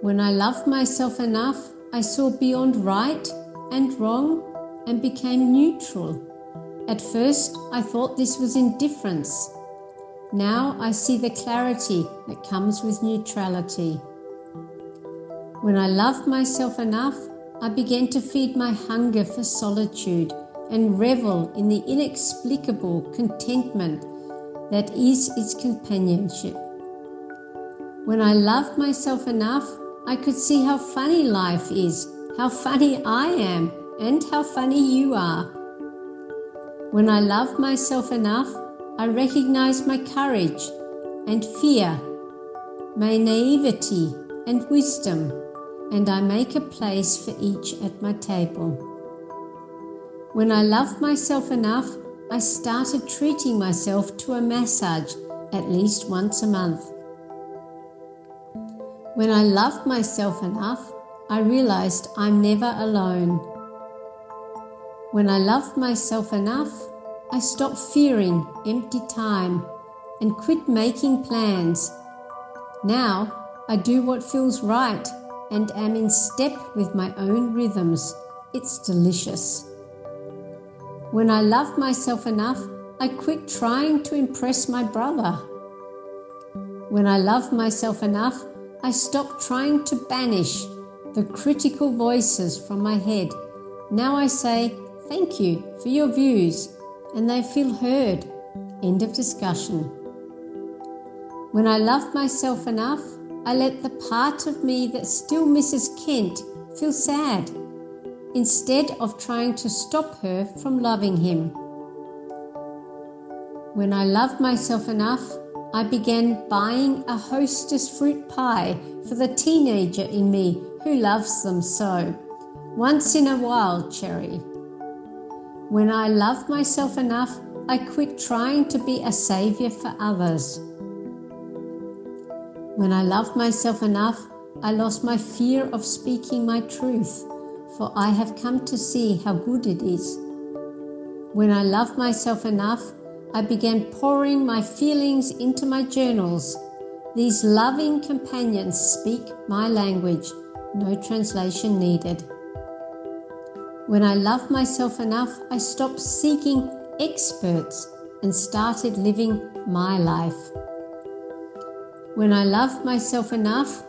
When I loved myself enough, I saw beyond right and wrong and became neutral. At first, I thought this was indifference. Now I see the clarity that comes with neutrality. When I loved myself enough, I began to feed my hunger for solitude and revel in the inexplicable contentment that is its companionship. When I loved myself enough, I could see how funny life is, how funny I am, and how funny you are. When I loved myself enough, I recognize my courage and fear, my naivety and wisdom, and I make a place for each at my table. When I loved myself enough, I started treating myself to a massage at least once a month. When I loved myself enough, I realized I'm never alone. When I loved myself enough, I stopped fearing empty time and quit making plans. Now I do what feels right and am in step with my own rhythms. It's delicious. When I love myself enough, I quit trying to impress my brother. When I love myself enough, I stop trying to banish the critical voices from my head. Now I say, Thank you for your views, and they feel heard. End of discussion. When I love myself enough, I let the part of me that still misses Kent feel sad instead of trying to stop her from loving him. When I loved myself enough, I began buying a hostess fruit pie for the teenager in me who loves them so. Once in a while, Cherry. When I loved myself enough, I quit trying to be a savior for others. When I loved myself enough, I lost my fear of speaking my truth for I have come to see how good it is. When I loved myself enough, I began pouring my feelings into my journals. These loving companions speak my language, no translation needed. When I loved myself enough, I stopped seeking experts and started living my life. When I loved myself enough,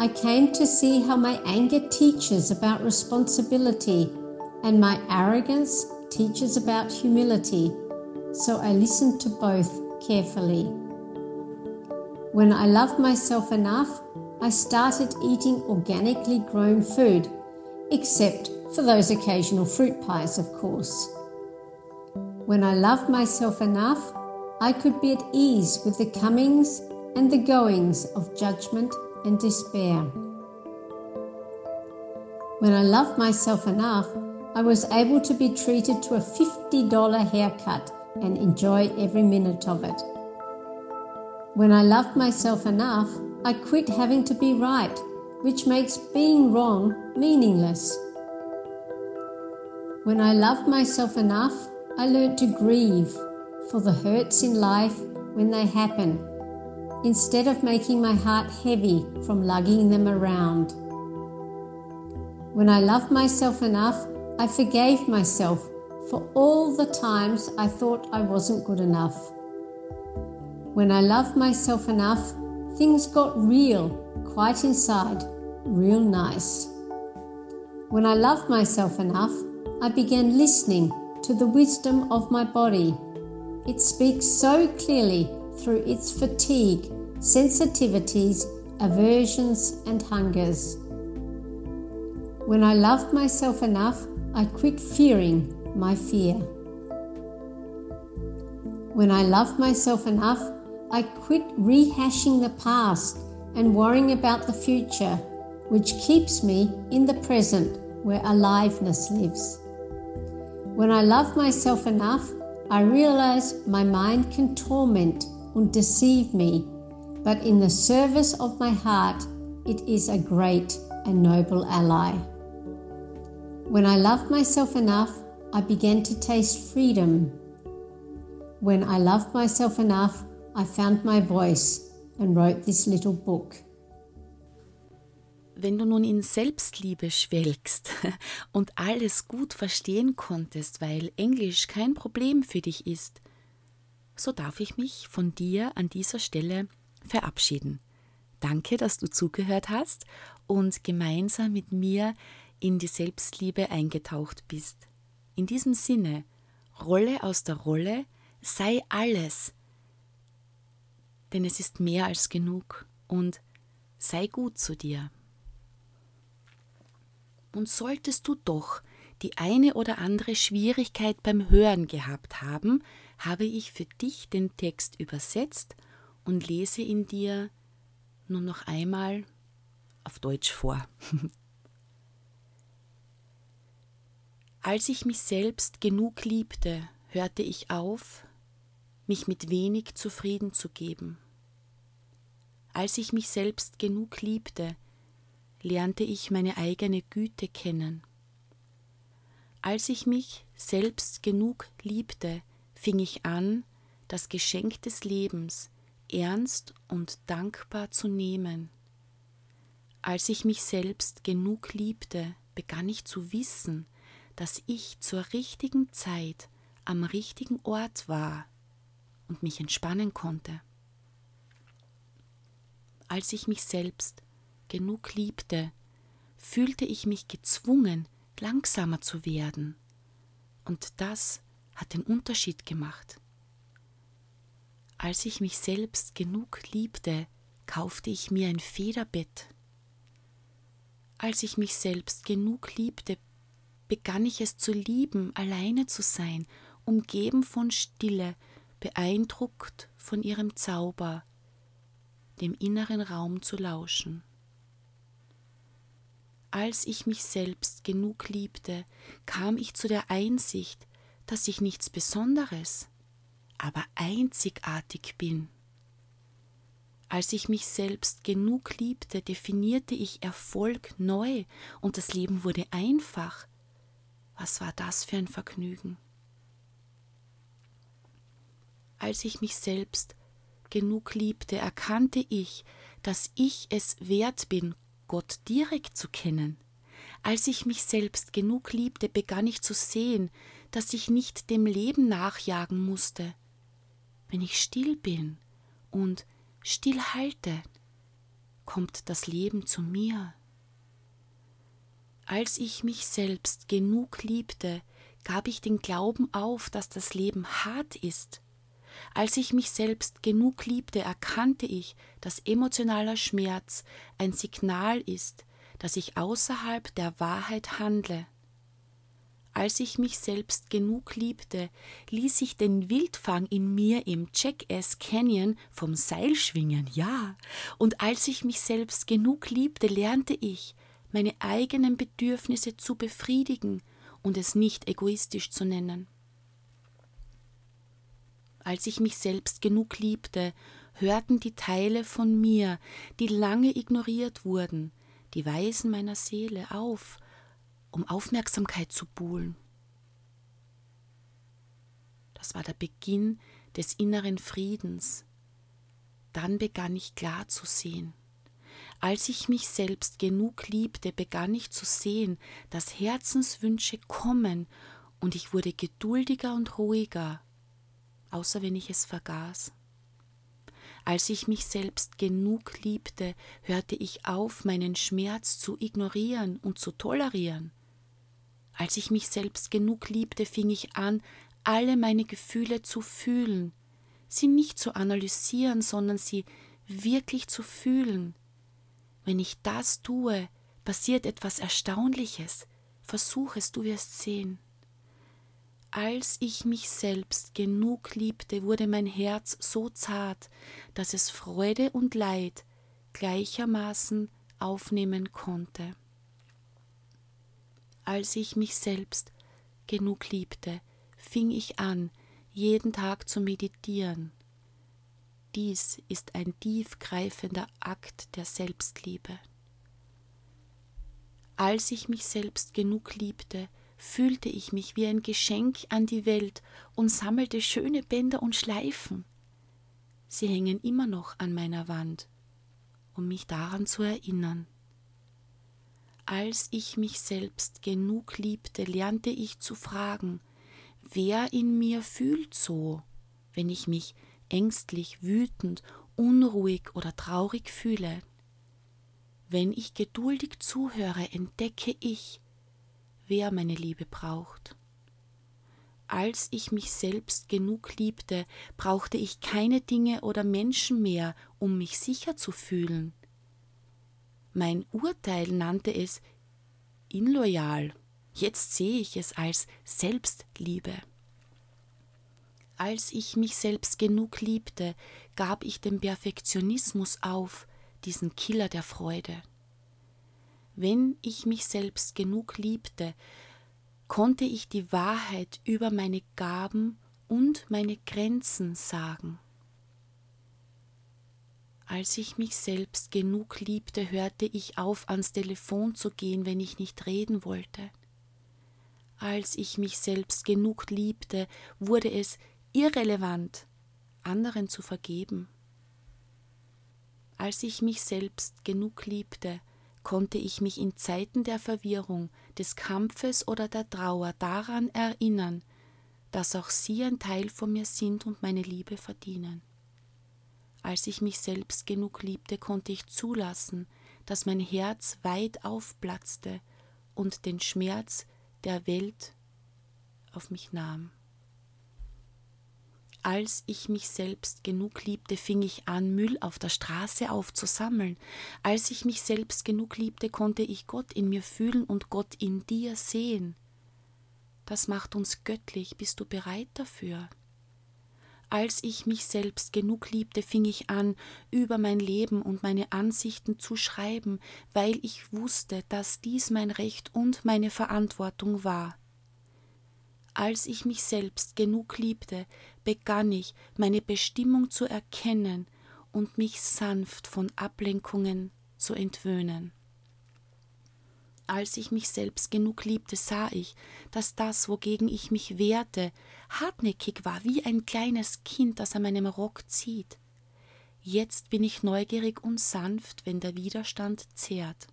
I came to see how my anger teaches about responsibility and my arrogance teaches about humility, so I listened to both carefully. When I loved myself enough, I started eating organically grown food, except for those occasional fruit pies, of course. When I loved myself enough, I could be at ease with the comings and the goings of judgment and despair. When I loved myself enough, I was able to be treated to a $50 haircut and enjoy every minute of it. When I loved myself enough, I quit having to be right, which makes being wrong meaningless. When I loved myself enough, I learnt to grieve for the hurts in life when they happen, instead of making my heart heavy from lugging them around. When I loved myself enough, I forgave myself for all the times I thought I wasn't good enough. When I loved myself enough, things got real, quite inside, real nice. When I loved myself enough, I began listening to the wisdom of my body. It speaks so clearly through its fatigue, sensitivities, aversions, and hungers. When I loved myself enough, I quit fearing my fear. When I loved myself enough, I quit rehashing the past and worrying about the future, which keeps me in the present where aliveness lives. When I love myself enough, I realize my mind can torment and deceive me, but in the service of my heart, it is a great and noble ally. When I loved myself enough, I began to taste freedom. When I loved myself enough, I found my voice and wrote this little book. Wenn du nun in Selbstliebe schwelgst und alles gut verstehen konntest, weil Englisch kein Problem für dich ist, so darf ich mich von dir an dieser Stelle verabschieden. Danke, dass du zugehört hast und gemeinsam mit mir in die Selbstliebe eingetaucht bist. In diesem Sinne, rolle aus der Rolle, sei alles, denn es ist mehr als genug und sei gut zu dir. Und solltest du doch die eine oder andere Schwierigkeit beim Hören gehabt haben, habe ich für dich den Text übersetzt und lese ihn dir nun noch einmal auf Deutsch vor. Als ich mich selbst genug liebte, hörte ich auf, mich mit wenig zufrieden zu geben. Als ich mich selbst genug liebte, lernte ich meine eigene Güte kennen. Als ich mich selbst genug liebte, fing ich an, das Geschenk des Lebens ernst und dankbar zu nehmen. Als ich mich selbst genug liebte, begann ich zu wissen, dass ich zur richtigen Zeit am richtigen Ort war und mich entspannen konnte. Als ich mich selbst genug liebte, fühlte ich mich gezwungen, langsamer zu werden, und das hat den Unterschied gemacht. Als ich mich selbst genug liebte, kaufte ich mir ein Federbett. Als ich mich selbst genug liebte, begann ich es zu lieben, alleine zu sein, umgeben von Stille, beeindruckt von ihrem Zauber, dem inneren Raum zu lauschen. Als ich mich selbst genug liebte, kam ich zu der Einsicht, dass ich nichts Besonderes, aber einzigartig bin. Als ich mich selbst genug liebte, definierte ich Erfolg neu und das Leben wurde einfach, was war das für ein Vergnügen? Als ich mich selbst genug liebte, erkannte ich, dass ich es wert bin, Gott direkt zu kennen. Als ich mich selbst genug liebte, begann ich zu sehen, dass ich nicht dem Leben nachjagen musste. Wenn ich still bin und still halte, kommt das Leben zu mir. Als ich mich selbst genug liebte, gab ich den Glauben auf, dass das Leben hart ist. Als ich mich selbst genug liebte, erkannte ich, dass emotionaler Schmerz ein Signal ist, dass ich außerhalb der Wahrheit handle. Als ich mich selbst genug liebte, ließ ich den Wildfang in mir im Jackass Canyon vom Seil schwingen, ja. Und als ich mich selbst genug liebte, lernte ich, meine eigenen Bedürfnisse zu befriedigen und es nicht egoistisch zu nennen. Als ich mich selbst genug liebte, hörten die Teile von mir, die lange ignoriert wurden, die Weisen meiner Seele auf, um Aufmerksamkeit zu buhlen. Das war der Beginn des inneren Friedens. Dann begann ich klar zu sehen. Als ich mich selbst genug liebte, begann ich zu sehen, dass Herzenswünsche kommen, und ich wurde geduldiger und ruhiger, außer wenn ich es vergaß. Als ich mich selbst genug liebte, hörte ich auf, meinen Schmerz zu ignorieren und zu tolerieren. Als ich mich selbst genug liebte, fing ich an, alle meine Gefühle zu fühlen, sie nicht zu analysieren, sondern sie wirklich zu fühlen. Wenn ich das tue, passiert etwas Erstaunliches. Versuch es, du wirst sehen. Als ich mich selbst genug liebte, wurde mein Herz so zart, dass es Freude und Leid gleichermaßen aufnehmen konnte. Als ich mich selbst genug liebte, fing ich an, jeden Tag zu meditieren. Dies ist ein tiefgreifender Akt der Selbstliebe. Als ich mich selbst genug liebte, fühlte ich mich wie ein Geschenk an die Welt und sammelte schöne Bänder und Schleifen. Sie hängen immer noch an meiner Wand, um mich daran zu erinnern. Als ich mich selbst genug liebte, lernte ich zu fragen, wer in mir fühlt so, wenn ich mich ängstlich, wütend, unruhig oder traurig fühle. Wenn ich geduldig zuhöre, entdecke ich, wer meine Liebe braucht. Als ich mich selbst genug liebte, brauchte ich keine Dinge oder Menschen mehr, um mich sicher zu fühlen. Mein Urteil nannte es inloyal. Jetzt sehe ich es als Selbstliebe. Als ich mich selbst genug liebte, gab ich den Perfektionismus auf, diesen Killer der Freude. Wenn ich mich selbst genug liebte, konnte ich die Wahrheit über meine Gaben und meine Grenzen sagen. Als ich mich selbst genug liebte, hörte ich auf, ans Telefon zu gehen, wenn ich nicht reden wollte. Als ich mich selbst genug liebte, wurde es irrelevant, anderen zu vergeben. Als ich mich selbst genug liebte, konnte ich mich in Zeiten der Verwirrung, des Kampfes oder der Trauer daran erinnern, dass auch sie ein Teil von mir sind und meine Liebe verdienen. Als ich mich selbst genug liebte, konnte ich zulassen, dass mein Herz weit aufplatzte und den Schmerz der Welt auf mich nahm. Als ich mich selbst genug liebte, fing ich an, Müll auf der Straße aufzusammeln. Als ich mich selbst genug liebte, konnte ich Gott in mir fühlen und Gott in dir sehen. Das macht uns göttlich. Bist du bereit dafür? Als ich mich selbst genug liebte, fing ich an, über mein Leben und meine Ansichten zu schreiben, weil ich wusste, dass dies mein Recht und meine Verantwortung war. Als ich mich selbst genug liebte, begann ich, meine Bestimmung zu erkennen und mich sanft von Ablenkungen zu entwöhnen. Als ich mich selbst genug liebte, sah ich, dass das, wogegen ich mich wehrte, hartnäckig war wie ein kleines Kind, das an meinem Rock zieht. Jetzt bin ich neugierig und sanft, wenn der Widerstand zehrt.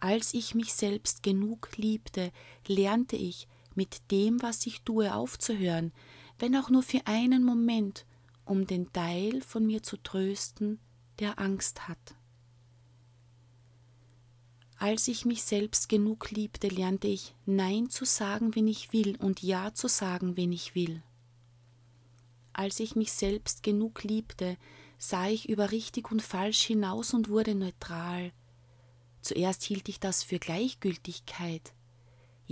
Als ich mich selbst genug liebte, lernte ich, mit dem, was ich tue, aufzuhören, wenn auch nur für einen Moment, um den Teil von mir zu trösten, der Angst hat. Als ich mich selbst genug liebte, lernte ich Nein zu sagen, wenn ich will, und Ja zu sagen, wenn ich will. Als ich mich selbst genug liebte, sah ich über richtig und falsch hinaus und wurde neutral. Zuerst hielt ich das für Gleichgültigkeit,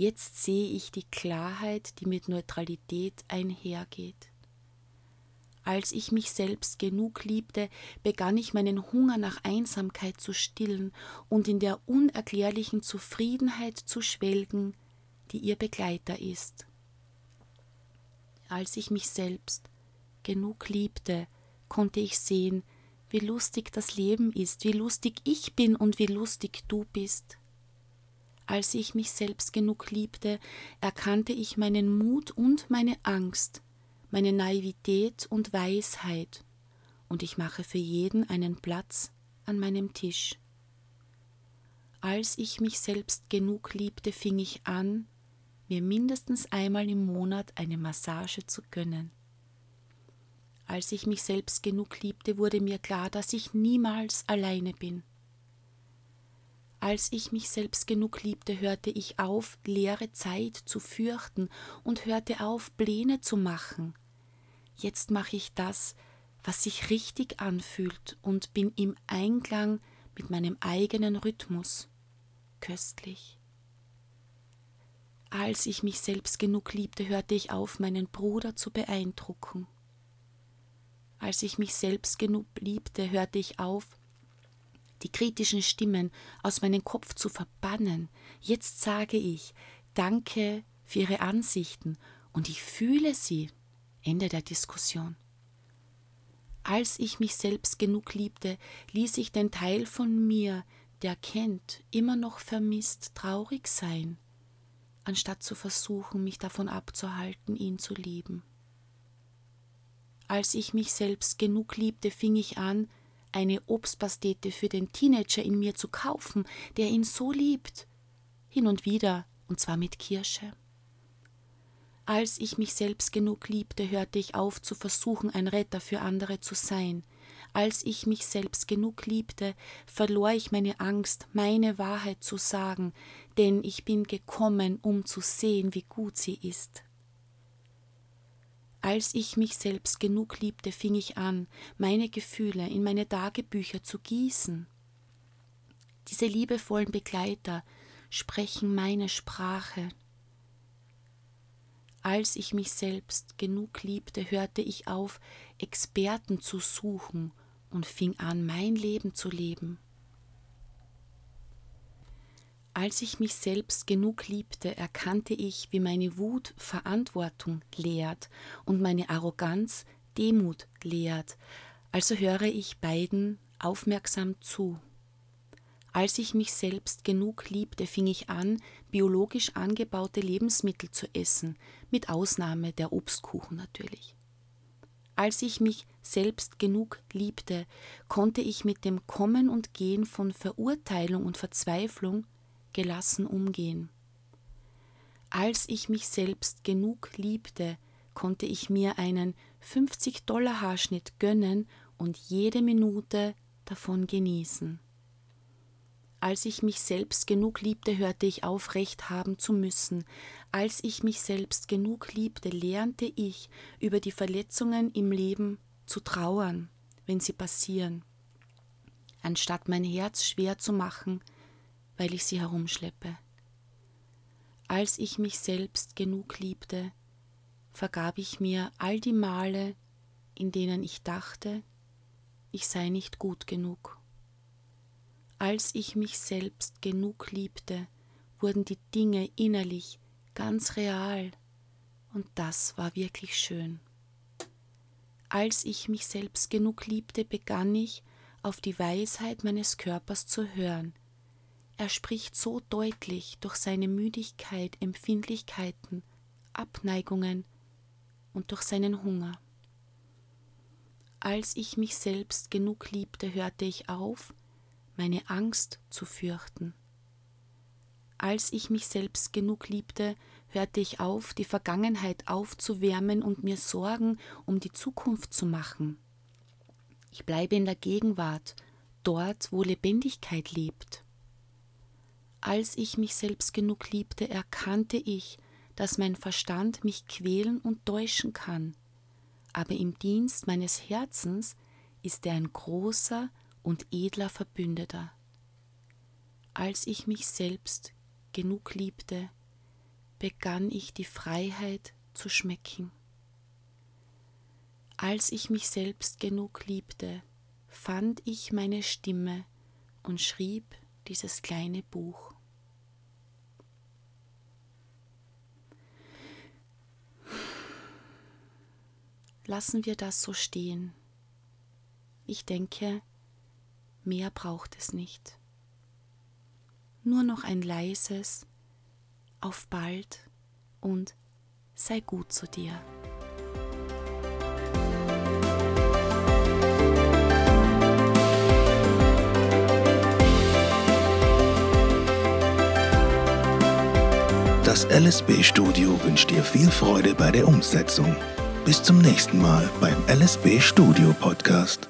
Jetzt sehe ich die Klarheit, die mit Neutralität einhergeht. Als ich mich selbst genug liebte, begann ich meinen Hunger nach Einsamkeit zu stillen und in der unerklärlichen Zufriedenheit zu schwelgen, die ihr Begleiter ist. Als ich mich selbst genug liebte, konnte ich sehen, wie lustig das Leben ist, wie lustig ich bin und wie lustig du bist. Als ich mich selbst genug liebte, erkannte ich meinen Mut und meine Angst, meine Naivität und Weisheit, und ich mache für jeden einen Platz an meinem Tisch. Als ich mich selbst genug liebte, fing ich an, mir mindestens einmal im Monat eine Massage zu gönnen. Als ich mich selbst genug liebte, wurde mir klar, dass ich niemals alleine bin. Als ich mich selbst genug liebte, hörte ich auf, leere Zeit zu fürchten und hörte auf, Pläne zu machen. Jetzt mache ich das, was sich richtig anfühlt und bin im Einklang mit meinem eigenen Rhythmus. Köstlich. Als ich mich selbst genug liebte, hörte ich auf, meinen Bruder zu beeindrucken. Als ich mich selbst genug liebte, hörte ich auf, die kritischen Stimmen aus meinem Kopf zu verbannen. Jetzt sage ich Danke für Ihre Ansichten und ich fühle sie. Ende der Diskussion. Als ich mich selbst genug liebte, ließ ich den Teil von mir, der kennt, immer noch vermisst, traurig sein, anstatt zu versuchen, mich davon abzuhalten, ihn zu lieben. Als ich mich selbst genug liebte, fing ich an, eine Obstpastete für den Teenager in mir zu kaufen, der ihn so liebt. Hin und wieder, und zwar mit Kirsche. Als ich mich selbst genug liebte, hörte ich auf zu versuchen, ein Retter für andere zu sein. Als ich mich selbst genug liebte, verlor ich meine Angst, meine Wahrheit zu sagen, denn ich bin gekommen, um zu sehen, wie gut sie ist. Als ich mich selbst genug liebte, fing ich an, meine Gefühle in meine Tagebücher zu gießen. Diese liebevollen Begleiter sprechen meine Sprache. Als ich mich selbst genug liebte, hörte ich auf, Experten zu suchen und fing an, mein Leben zu leben. Als ich mich selbst genug liebte, erkannte ich, wie meine Wut Verantwortung lehrt und meine Arroganz Demut lehrt, also höre ich beiden aufmerksam zu. Als ich mich selbst genug liebte, fing ich an, biologisch angebaute Lebensmittel zu essen, mit Ausnahme der Obstkuchen natürlich. Als ich mich selbst genug liebte, konnte ich mit dem Kommen und Gehen von Verurteilung und Verzweiflung gelassen umgehen. Als ich mich selbst genug liebte, konnte ich mir einen 50-Dollar-Haarschnitt gönnen und jede Minute davon genießen. Als ich mich selbst genug liebte, hörte ich auf, Recht haben zu müssen. Als ich mich selbst genug liebte, lernte ich über die Verletzungen im Leben zu trauern, wenn sie passieren, anstatt mein Herz schwer zu machen, weil ich sie herumschleppe. Als ich mich selbst genug liebte, vergab ich mir all die Male, in denen ich dachte, ich sei nicht gut genug. Als ich mich selbst genug liebte, wurden die Dinge innerlich ganz real, und das war wirklich schön. Als ich mich selbst genug liebte, begann ich, auf die Weisheit meines Körpers zu hören, er spricht so deutlich durch seine Müdigkeit, Empfindlichkeiten, Abneigungen und durch seinen Hunger. Als ich mich selbst genug liebte, hörte ich auf, meine Angst zu fürchten. Als ich mich selbst genug liebte, hörte ich auf, die Vergangenheit aufzuwärmen und mir Sorgen um die Zukunft zu machen. Ich bleibe in der Gegenwart, dort, wo Lebendigkeit lebt. Als ich mich selbst genug liebte, erkannte ich, dass mein Verstand mich quälen und täuschen kann, aber im Dienst meines Herzens ist er ein großer und edler Verbündeter. Als ich mich selbst genug liebte, begann ich die Freiheit zu schmecken. Als ich mich selbst genug liebte, fand ich meine Stimme und schrieb dieses kleine Buch. Lassen wir das so stehen. Ich denke, mehr braucht es nicht. Nur noch ein leises Auf bald und sei gut zu dir. Das LSB Studio wünscht dir viel Freude bei der Umsetzung. Bis zum nächsten Mal beim LSB Studio Podcast.